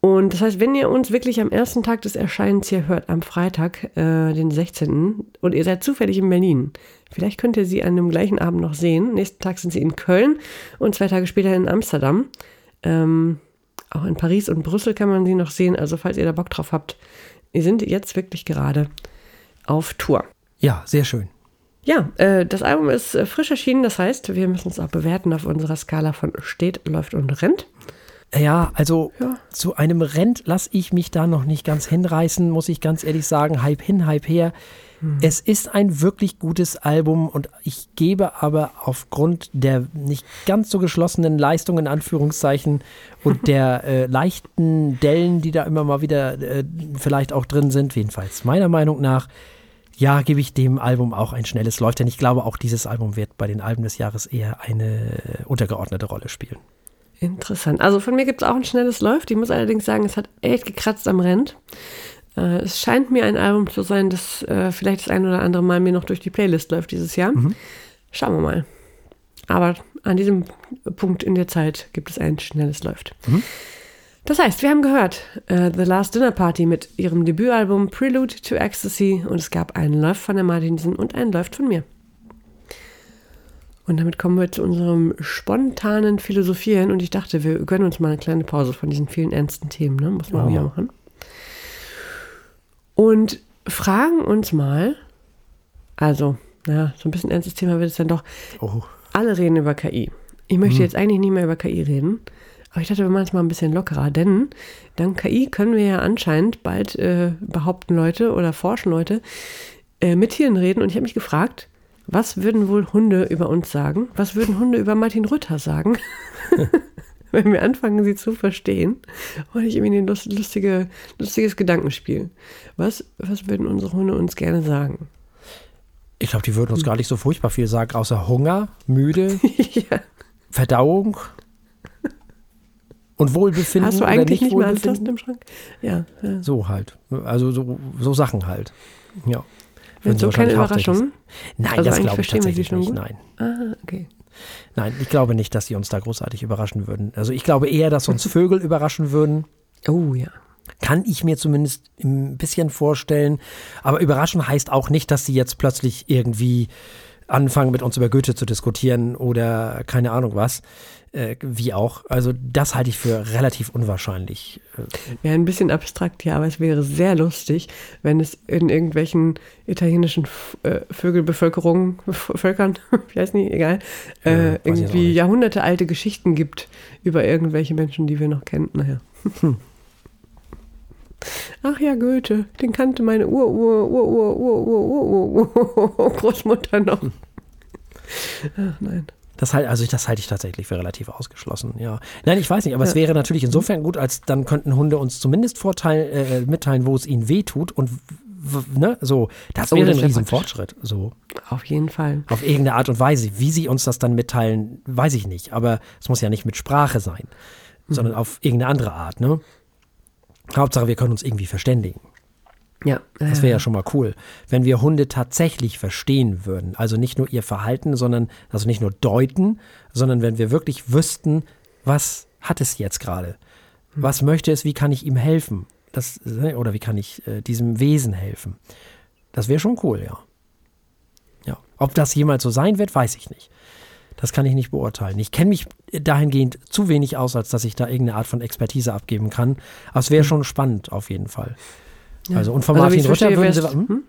Und das heißt, wenn ihr uns wirklich am ersten Tag des Erscheinens hier hört, am Freitag, äh, den 16., und ihr seid zufällig in Berlin, vielleicht könnt ihr sie an dem gleichen Abend noch sehen. Nächsten Tag sind sie in Köln und zwei Tage später in Amsterdam. Ähm, auch in Paris und Brüssel kann man sie noch sehen. Also falls ihr da Bock drauf habt, wir sind jetzt wirklich gerade auf Tour. Ja, sehr schön. Ja, äh, das Album ist äh, frisch erschienen. Das heißt, wir müssen es auch bewerten auf unserer Skala von steht, läuft und rennt. Ja, also Ja. zu einem Rent lasse ich mich da noch nicht ganz hinreißen, muss ich ganz ehrlich sagen. Hype hin, Hype her. Es ist ein wirklich gutes Album und ich gebe aber aufgrund der nicht ganz so geschlossenen Leistung in Anführungszeichen und der äh, leichten Dellen, die da immer mal wieder äh, vielleicht auch drin sind, jedenfalls meiner Meinung nach, ja, gebe ich dem Album auch ein schnelles Läuft, denn ich glaube auch dieses Album wird bei den Alben des Jahres eher eine untergeordnete Rolle spielen. Interessant. Also von mir gibt es auch ein schnelles Läuft. Ich muss allerdings sagen, es hat echt gekratzt am Rand. Äh, es scheint mir ein Album zu sein, das äh, vielleicht das ein oder andere Mal mir noch durch die Playlist läuft dieses Jahr. Schauen wir mal. Aber an diesem Punkt in der Zeit gibt es ein schnelles Läuft. Das heißt, wir haben gehört äh, The Last Dinner Party mit ihrem Debütalbum Prelude to Ecstasy und es gab einen Läuft von der Martinsen und einen Läuft von mir. Und damit kommen wir zu unserem spontanen Philosophieren. Und ich dachte, wir gönnen uns mal eine kleine Pause von diesen vielen ernsten Themen. Ne? Muss man Ja. wieder machen. Und fragen uns mal, also, ja, so ein bisschen ernstes Thema wird es dann doch. Oh. Alle reden über KI. Ich möchte jetzt eigentlich nicht mehr über KI reden. Aber ich dachte, wir machen es mal ein bisschen lockerer, denn dank KI können wir ja anscheinend bald äh, behaupten Leute oder forschen Leute äh, mit Tieren reden. Und ich habe mich gefragt, was würden wohl Hunde über uns sagen? Was würden Hunde über Martin Rütter sagen? Wenn wir anfangen, sie zu verstehen. Und ich irgendwie ein lust- lustige, lustiges Gedankenspiel. Was, was würden unsere Hunde uns gerne sagen? Ich glaube, die würden uns gar nicht so furchtbar viel sagen, außer Hunger, müde, ja. Verdauung und Wohlbefinden. Hast du eigentlich nicht mehr Wohlbefinden. Handtasten im Schrank? Ja. ja. So halt. Also so, so Sachen halt. Ja. Sie so keine Überraschungen? Nein, Also das glaube ich tatsächlich nicht. Nein. Ah, okay. Nein, ich glaube nicht, dass sie uns da großartig überraschen würden. Also ich glaube eher, dass uns Vögel überraschen würden. Oh ja. Kann ich mir zumindest ein bisschen vorstellen. Aber überraschen heißt auch nicht, dass sie jetzt plötzlich irgendwie anfangen, mit uns über Goethe zu diskutieren oder keine Ahnung was. Äh, wie auch. Also das halte ich für relativ unwahrscheinlich. Äh, Wäre ein bisschen abstrakt, ja, aber es wäre sehr lustig, wenn es in irgendwelchen italienischen äh, Vögelbevölkerungen, Völkern, ich weiß nicht, egal, Ja, äh, auch irgendwie nicht. jahrhundertealte Geschichten gibt über irgendwelche Menschen, die wir noch kennen. Naja. Ach ja, Goethe, den kannte meine Ur, Ur, Ur, Ur, Ur, Ur, Ur, Ur, Ur, Großmutter noch. Ach nein. Das halt, also das halte ich tatsächlich für relativ ausgeschlossen, ja. Nein, ich weiß nicht, aber es wäre natürlich insofern gut, als dann könnten Hunde uns zumindest Vorteil, äh, mitteilen, wo es ihnen weh tut und ne, so, das Oh, wäre das ein Riesenfortschritt. So, Auf jeden Fall. auf irgendeine Art und Weise. Wie sie uns das dann mitteilen, weiß ich nicht. Aber es muss ja nicht mit Sprache sein, sondern auf irgendeine andere Art, ne? Hauptsache, wir können uns irgendwie verständigen. Ja. Das wäre ja schon mal cool, wenn wir Hunde tatsächlich verstehen würden. Also nicht nur ihr Verhalten, sondern also nicht nur deuten, sondern wenn wir wirklich wüssten, was hat es jetzt gerade? Was möchte es? Wie kann ich ihm helfen? Das, äh, oder wie kann ich äh, diesem Wesen helfen? Das wäre schon cool, ja. Ja. Ob das jemals so sein wird, weiß ich nicht. Das kann ich nicht beurteilen. Ich kenne mich dahingehend zu wenig aus, als dass ich da irgendeine Art von Expertise abgeben kann. Aber es wäre schon spannend, auf jeden Fall. Also, und von Also, Martin Rütter würden sie, wär's- hm?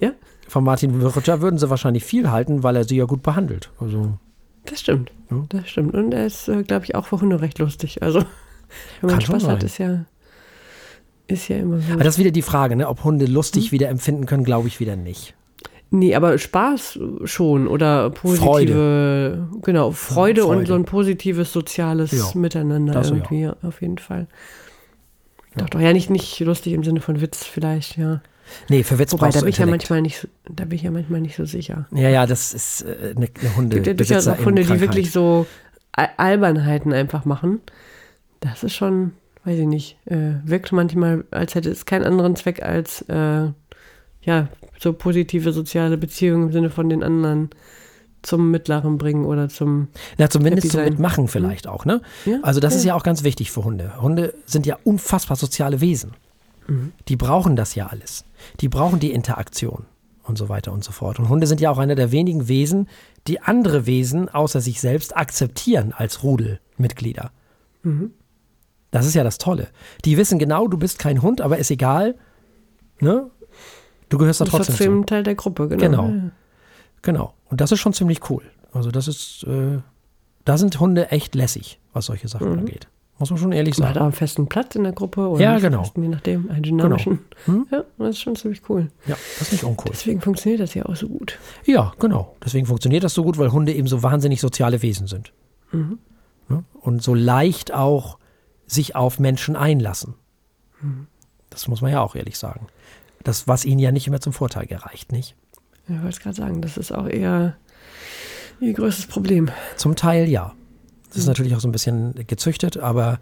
Ja, von Martin Rütter würden sie wahrscheinlich viel halten, weil er sie ja gut behandelt. Also, das stimmt. Ja. Das stimmt. Und er ist, äh, glaube ich, auch für Hunde recht lustig. Also, wenn man Kann Spaß hat, ist ja, ist ja immer so. aber das ist wieder die Frage, ne? ob Hunde Hm? lustig wieder empfinden können, glaube ich wieder nicht. Nee, aber Spaß schon oder positive, genau, Freude, und Freude. so ein positives soziales Ja, Miteinander das ja. irgendwie, ja, auf jeden Fall. Doch, doch, ja, nicht, nicht lustig im Sinne von Witz vielleicht, ja. Nee, für Witz Wobei, brauchst da bin ich ja manchmal nicht, so- da bin ich ja manchmal nicht so sicher. Ja, ja, das ist äh, eine, eine Hunde. gibt ja durchaus auch Hunde, die wirklich so Al- Albernheiten einfach machen. Das ist schon, weiß ich nicht, äh, wirkt manchmal, als hätte es keinen anderen Zweck als, äh, ja, so positive soziale Beziehungen im Sinne von den anderen zum Mittleren bringen oder zum, Na, zumindest happy zum sein. Mitmachen vielleicht auch, ne? Ja, Also das ja. ist ja auch ganz wichtig für Hunde. Hunde sind ja unfassbar soziale Wesen. Mhm. Die brauchen das ja alles. Die brauchen die Interaktion und so weiter und so fort. Und Hunde sind ja auch einer der wenigen Wesen, die andere Wesen außer sich selbst akzeptieren als Rudelmitglieder. Mhm. Das ist ja das Tolle. Die wissen genau, du bist kein Hund, aber ist egal. Ne? Du gehörst da ist trotzdem zu. trotzdem Teil der Gruppe, genau. Genau. Genau. Und das ist schon ziemlich cool. Also das ist, äh, da sind Hunde echt lässig, was solche Sachen Mhm. angeht. Muss man schon ehrlich Man hat sagen. auch einen festen Platz in der Gruppe oder Ja, genau. festen, je nachdem, einen dynamischen. Hm? Ja, das ist schon ziemlich cool. Ja, das ist nicht uncool. Deswegen funktioniert das ja auch so gut. Ja, genau. Deswegen funktioniert das so gut, weil Hunde eben so wahnsinnig soziale Wesen sind. Mhm. Und so leicht auch sich auf Menschen einlassen. Mhm. Das muss man ja auch ehrlich sagen. Das, was ihnen ja nicht immer zum Vorteil gereicht, nicht? Ja, ich wollte es gerade sagen, das ist auch eher ihr größtes Problem. Zum Teil ja. Das Mhm. ist natürlich auch so ein bisschen gezüchtet, aber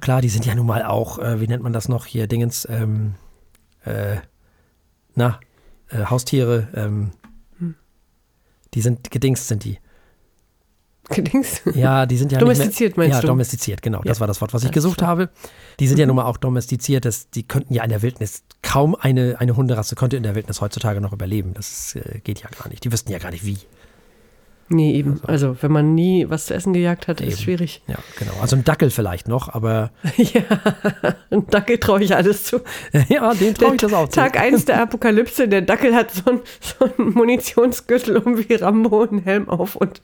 klar, die sind ja nun mal auch, äh, wie nennt man das noch hier, Dingens, ähm, äh, na, äh, Haustiere, ähm, Hm. die sind, gedingst sind die. Gedings. Ja, die sind ja Domestiziert, mehr, meinst ja, du? domestiziert, genau. Das Ja. war das Wort, was ich gesucht habe. Die sind ja nun mal auch domestiziert. Das, die könnten ja in der Wildnis, kaum eine, eine Hunderasse könnte in der Wildnis heutzutage noch überleben. Das äh, geht ja gar nicht. Die wüssten ja gar nicht wie. Nee, eben. Also, wenn man nie was zu essen gejagt hat, Eben. ist schwierig. Ja, genau. Also ein Dackel vielleicht noch, aber ja, und Dackel traue ich alles zu. ja, dem traue ich das auch zu. Tag 1 der Apokalypse, der Dackel hat so einen so Munitionsgürtel um wie Rambo, einen Helm auf und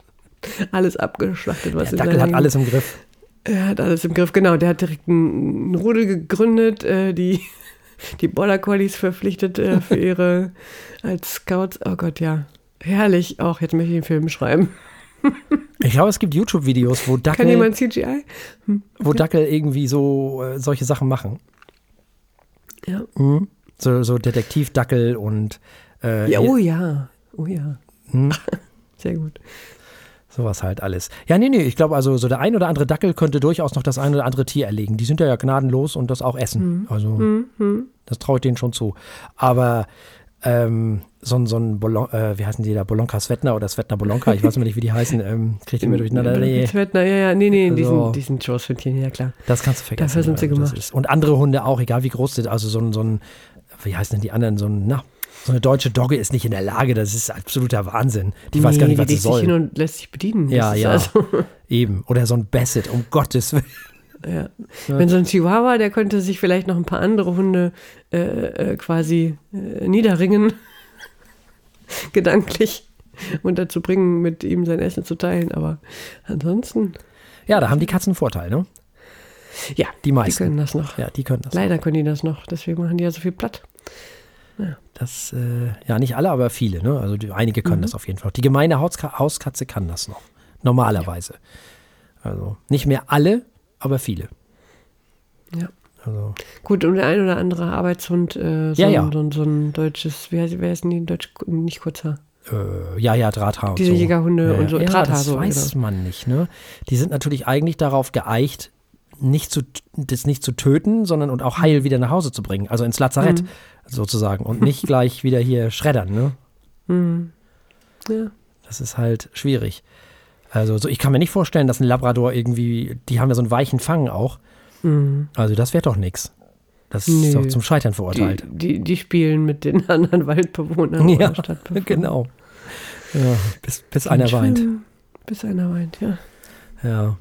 alles abgeschlachtet, was Der Dackel hat alles im Griff. Er hat alles im Griff, genau. Der hat direkt einen Rudel gegründet, äh, die, die Border Collies verpflichtet äh, für ihre als Scouts. Oh Gott, ja. Herrlich. Auch jetzt möchte ich einen Film schreiben. Ich glaube, es gibt YouTube-Videos, wo Kann Dackel, jemand CGI? wo Dackel irgendwie so äh, solche Sachen machen. Ja. Mhm. So, so Detektivdackel und äh, ja. Oh ja. Oh ja. Hm. Sehr gut. Sowas halt alles. Ja, nee, nee, ich glaube also, so der ein oder andere Dackel könnte durchaus noch das ein oder andere Tier erlegen. Die sind ja, ja gnadenlos und das auch essen. Also, Mhm. das traue ich denen schon zu. Aber ähm, so ein, so ein Bolon, äh, wie heißen die da, Bolonka Svetna oder Svetna Bolonka, ich weiß immer nicht, wie die heißen, ähm, kriegt ihr mir durcheinander. Nee, Zwettner, ja, ja, nee, nee, die Also- sind, die sind Schoßhündchen, ja klar. das kannst du vergessen. Dafür sind sie Also, gemacht. Ist, und andere Hunde auch, egal wie groß sie sind, also so ein, so ein, wie heißen denn die anderen, so ein, na, so eine deutsche Dogge ist nicht in der Lage, das ist absoluter Wahnsinn. Die weiß gar nicht, was die sie legt sich hin soll. und lässt sich bedienen. Ja, ja. Also, Eben. Oder so ein Basset, um Gottes Willen. ja. Wenn so ein Chihuahua, der könnte sich vielleicht noch ein paar andere Hunde äh, äh, quasi äh, niederringen, gedanklich, und dazu bringen, mit ihm sein Essen zu teilen. Aber ansonsten, Ja, da haben die Katzen einen Vorteil, ne? ja, Die die meisten. können das noch. Ja, die können das. Leider können die das noch, deswegen machen die ja so viel platt. Das, äh, ja, nicht alle, aber viele, ne? Also die, einige können Mhm. das auf jeden Fall. Die gemeine Hauska Hauskatze kann das noch. Normalerweise. Also nicht mehr alle, aber viele. Ja. Also, Gut, und der ein oder andere Arbeitshund, äh, so, Ja, ein, ja. So, ein, so ein deutsches, wie heißt, wer ist denn die deutsche, nicht kurzer? äh, ja, ja, Drahthaar. Diese so. Jägerhunde ja, und so, Ja, Drahthaar das so, weiß genau. man nicht, ne? Die sind natürlich eigentlich darauf geeicht, nicht zu, das nicht zu töten, sondern und auch heil wieder nach Hause zu bringen. Also ins Lazarett Mhm. sozusagen. Und nicht gleich wieder hier schreddern, ne? Mhm. Ja. Das ist halt schwierig. Also so, ich kann mir nicht vorstellen, dass ein Labrador irgendwie, die haben ja so einen weichen Fang auch. Mhm. Also das wäre doch nix. Das Nö. ist doch zum Scheitern Die, verurteilt. die, die spielen mit den anderen Waldbewohnern Ja, oder Stadtbewohnern. genau. Ja, bis, bis einer weint. Schwimmen, Bis einer weint, ja. Ja.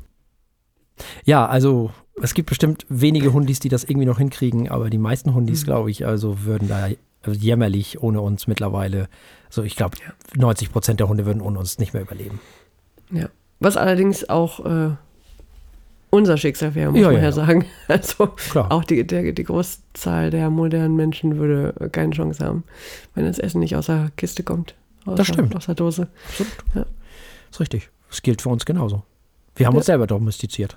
Ja, also es gibt bestimmt wenige Hundis, die das irgendwie noch hinkriegen, aber die meisten Mhm. Hundis, glaube ich, also würden da jämmerlich ohne uns mittlerweile. So, ich glaube, 90 Prozent der Hunde würden ohne uns nicht mehr überleben. ja. Was allerdings auch äh, unser Schicksal wäre, muss Ja, man ja, ja, ja. sagen. Also Klar. auch die, der, die Großzahl der modernen Menschen würde keine Chance haben, wenn das Essen nicht aus der Kiste kommt. Aus Das stimmt. Aus der Dose. Absolut. Ja. Ist richtig. Das gilt für uns genauso. Wir haben Ja. uns selber domestiziert.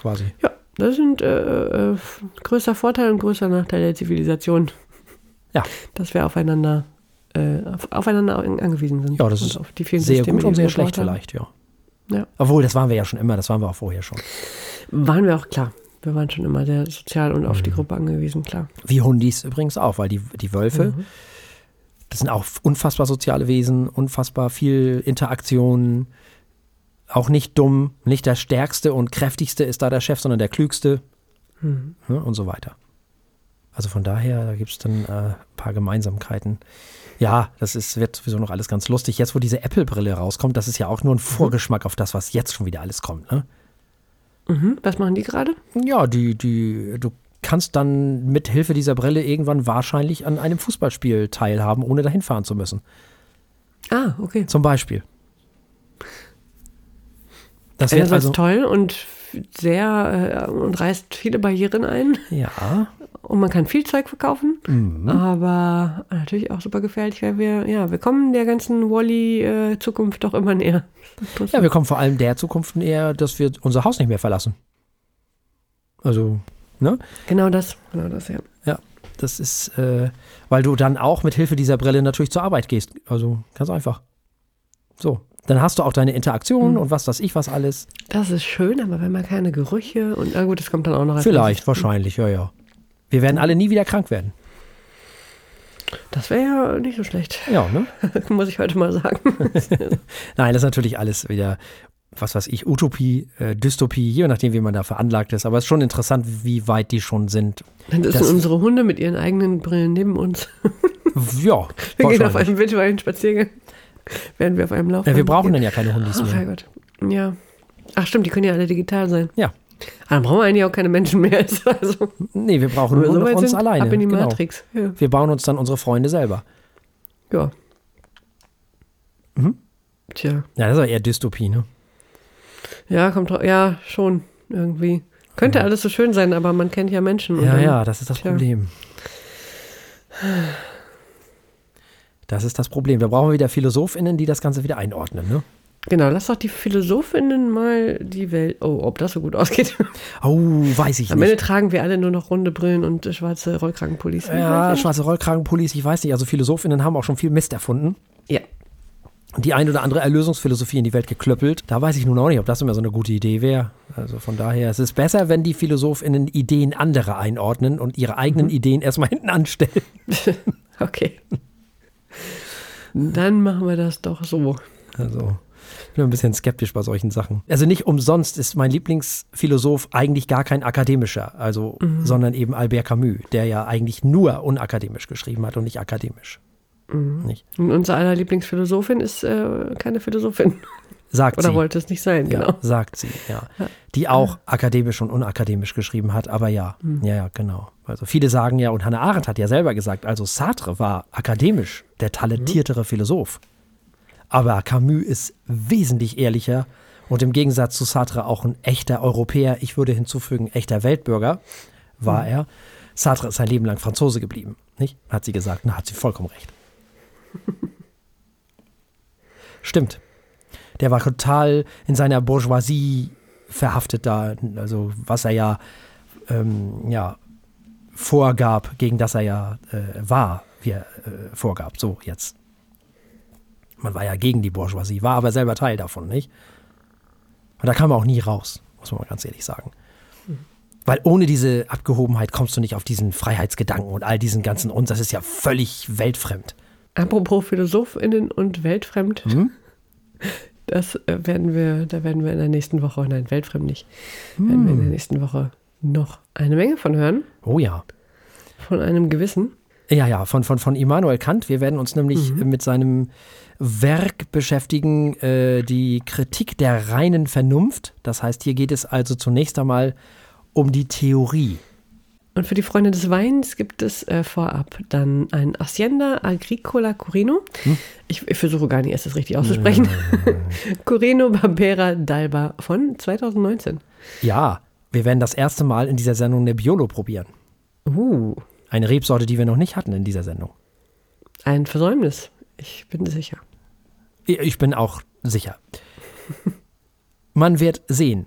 Quasi. Ja, das sind äh, äh, größter Vorteil und größter Nachteil der Zivilisation. Ja. Dass wir aufeinander, äh, auf, aufeinander angewiesen sind. Ja, das ist auf die vielen Sehr Systeme, gut und sehr schlecht haben. vielleicht, ja. Ja. Obwohl, das waren wir ja schon immer, das waren wir auch vorher schon. Waren wir auch klar. Wir waren schon immer sehr sozial und Mhm. auf die Gruppe angewiesen, klar. Wie Hundis übrigens auch, weil die, die Wölfe, Mhm. das sind auch unfassbar soziale Wesen, unfassbar viel Interaktion, auch nicht dumm, nicht der stärkste und kräftigste ist da der Chef, sondern der klügste Mhm. ne, und so weiter. Also von daher, da gibt es dann äh, ein paar Gemeinsamkeiten. Ja, das ist, wird sowieso noch alles ganz lustig. Jetzt, wo diese Apple-Brille rauskommt, das ist ja auch nur ein Vorgeschmack auf das, was jetzt schon wieder alles kommt. Ne? Mhm. Was machen die gerade? Ja, die, die, du kannst dann mit Hilfe dieser Brille irgendwann wahrscheinlich an einem Fußballspiel teilhaben, ohne dahin fahren zu müssen. Ah, okay. Zum Beispiel. Das wird Einerseits also, toll und sehr äh, und reißt viele Barrieren ein. Ja. Und man kann viel Zeug verkaufen, Mhm. aber natürlich auch super gefährlich, weil wir, ja, wir kommen der ganzen Wally-Zukunft doch immer näher. Ja, wir kommen vor allem der Zukunft näher, dass wir unser Haus nicht mehr verlassen. Also, ne? Genau das, genau das, ja. Ja, das ist, äh, weil du dann auch mit Hilfe dieser Brille natürlich zur Arbeit gehst. Also ganz einfach. So. Dann hast du auch deine Interaktion und was weiß ich, was alles. Das ist schön, aber wenn man keine Gerüche und, na gut, das kommt dann auch noch als Vielleicht, wahrscheinlich, ja, ja. Wir werden alle nie wieder krank werden. Das wäre ja nicht so schlecht, Ja, ne? muss ich heute mal sagen. Nein, das ist natürlich alles wieder, was weiß ich, Utopie, äh, Dystopie, je nachdem, wie man da veranlagt ist. Aber es ist schon interessant, wie weit die schon sind. Dann sind Das- unsere Hunde mit ihren eigenen Brillen neben uns. Ja, Wir gehen auf einen virtuellen Spaziergang, während wir auf einem Laufband Ja, wir brauchen dann ja keine Hundis Ach, mehr. Herrgott. Ja. Ach stimmt, die können ja alle digital sein. Ja. Ah, Dann brauchen wir eigentlich auch keine Menschen mehr. Also, Nee, wir brauchen nur so noch uns sind, alleine. ab in die genau. Matrix. Ja. Wir bauen uns dann unsere Freunde selber. ja. Mhm. Tja. Ja, das ist aber eher Dystopie, ne? Ja, kommt. Ja, schon. Irgendwie. Könnte alles so schön sein, aber man kennt ja Menschen. Ja, ja, das ist das Tja. Problem. Das ist das Problem. Da brauchen wir wieder PhilosophInnen, die das Ganze wieder einordnen, ne? Genau, lass doch die Philosophinnen mal die Welt. Oh, ob das so gut ausgeht. Oh, weiß ich Am Ende nicht. tragen wir alle nur noch runde Brillen und schwarze Rollkragenpullis. Ja, schwarze Rollkragenpullis, ich weiß nicht. Also PhilosophInnen haben auch schon viel Mist erfunden. ja. Die ein oder andere Erlösungsphilosophie in die Welt geklöppelt. Da weiß ich nun auch nicht, ob das immer so eine gute Idee wäre. Also von daher, es ist besser, wenn die PhilosophInnen Ideen anderer einordnen und ihre eigenen Mhm. Ideen erstmal hinten anstellen. Okay. Dann machen wir das doch so. Also, ich bin ein bisschen skeptisch bei solchen Sachen. Also nicht umsonst ist mein Lieblingsphilosoph eigentlich gar kein akademischer, also, sondern eben Albert Camus, der ja eigentlich nur unakademisch geschrieben hat und nicht akademisch. Nicht? Und unser aller Lieblingsphilosophin ist äh, keine Philosophin. Sagt Oder sie. wollte es nicht sein, Ja, genau. sagt sie, ja. Die auch akademisch und unakademisch geschrieben hat, aber ja, Hm. ja, ja, genau. Also viele sagen ja, und Hannah Arendt hat ja selber gesagt, also Sartre war akademisch der talentiertere Philosoph. Aber Camus ist wesentlich ehrlicher und im Gegensatz zu Sartre auch ein echter Europäer, ich würde hinzufügen, echter Weltbürger war er. Sartre ist sein Leben lang Franzose geblieben, nicht? Hat sie gesagt, na, hat sie vollkommen recht. Stimmt. Der war total in seiner Bourgeoisie verhaftet da, also was er ja, ähm, ja vorgab, gegen das er ja äh, war, wie er äh, vorgab. So jetzt. Man war ja gegen die Bourgeoisie, war aber selber Teil davon, nicht? Und da kam er auch nie raus, muss man mal ganz ehrlich sagen. Weil ohne diese Abgehobenheit kommst du nicht auf diesen Freiheitsgedanken und all diesen ganzen und das ist ja völlig weltfremd. Apropos PhilosophInnen und weltfremd. Hm? Das äh, werden wir, da werden wir in der nächsten Woche, nein, weltfremd nicht, werden wir in der Hm. nächsten Woche noch eine Menge von hören. Oh ja. Von einem Gewissen. Ja, ja, von, von, von Immanuel Kant. Wir werden uns nämlich Mhm. mit seinem Werk beschäftigen, äh, die Kritik der reinen Vernunft. Das heißt, hier geht es also zunächst einmal um die Theorie. Und für die Freunde des Weins gibt es äh, vorab dann ein Hacienda Agricola Corino. Hm? Ich, ich versuche gar nicht erst das richtig auszusprechen. Corino Barbera d'Alba von 2019. Ja, wir werden das erste Mal in dieser Sendung eine Biolo probieren. Uh, Eine Rebsorte, die wir noch nicht hatten in dieser Sendung. ein Versäumnis. Ich bin sicher. Ich bin auch sicher. Man wird sehen.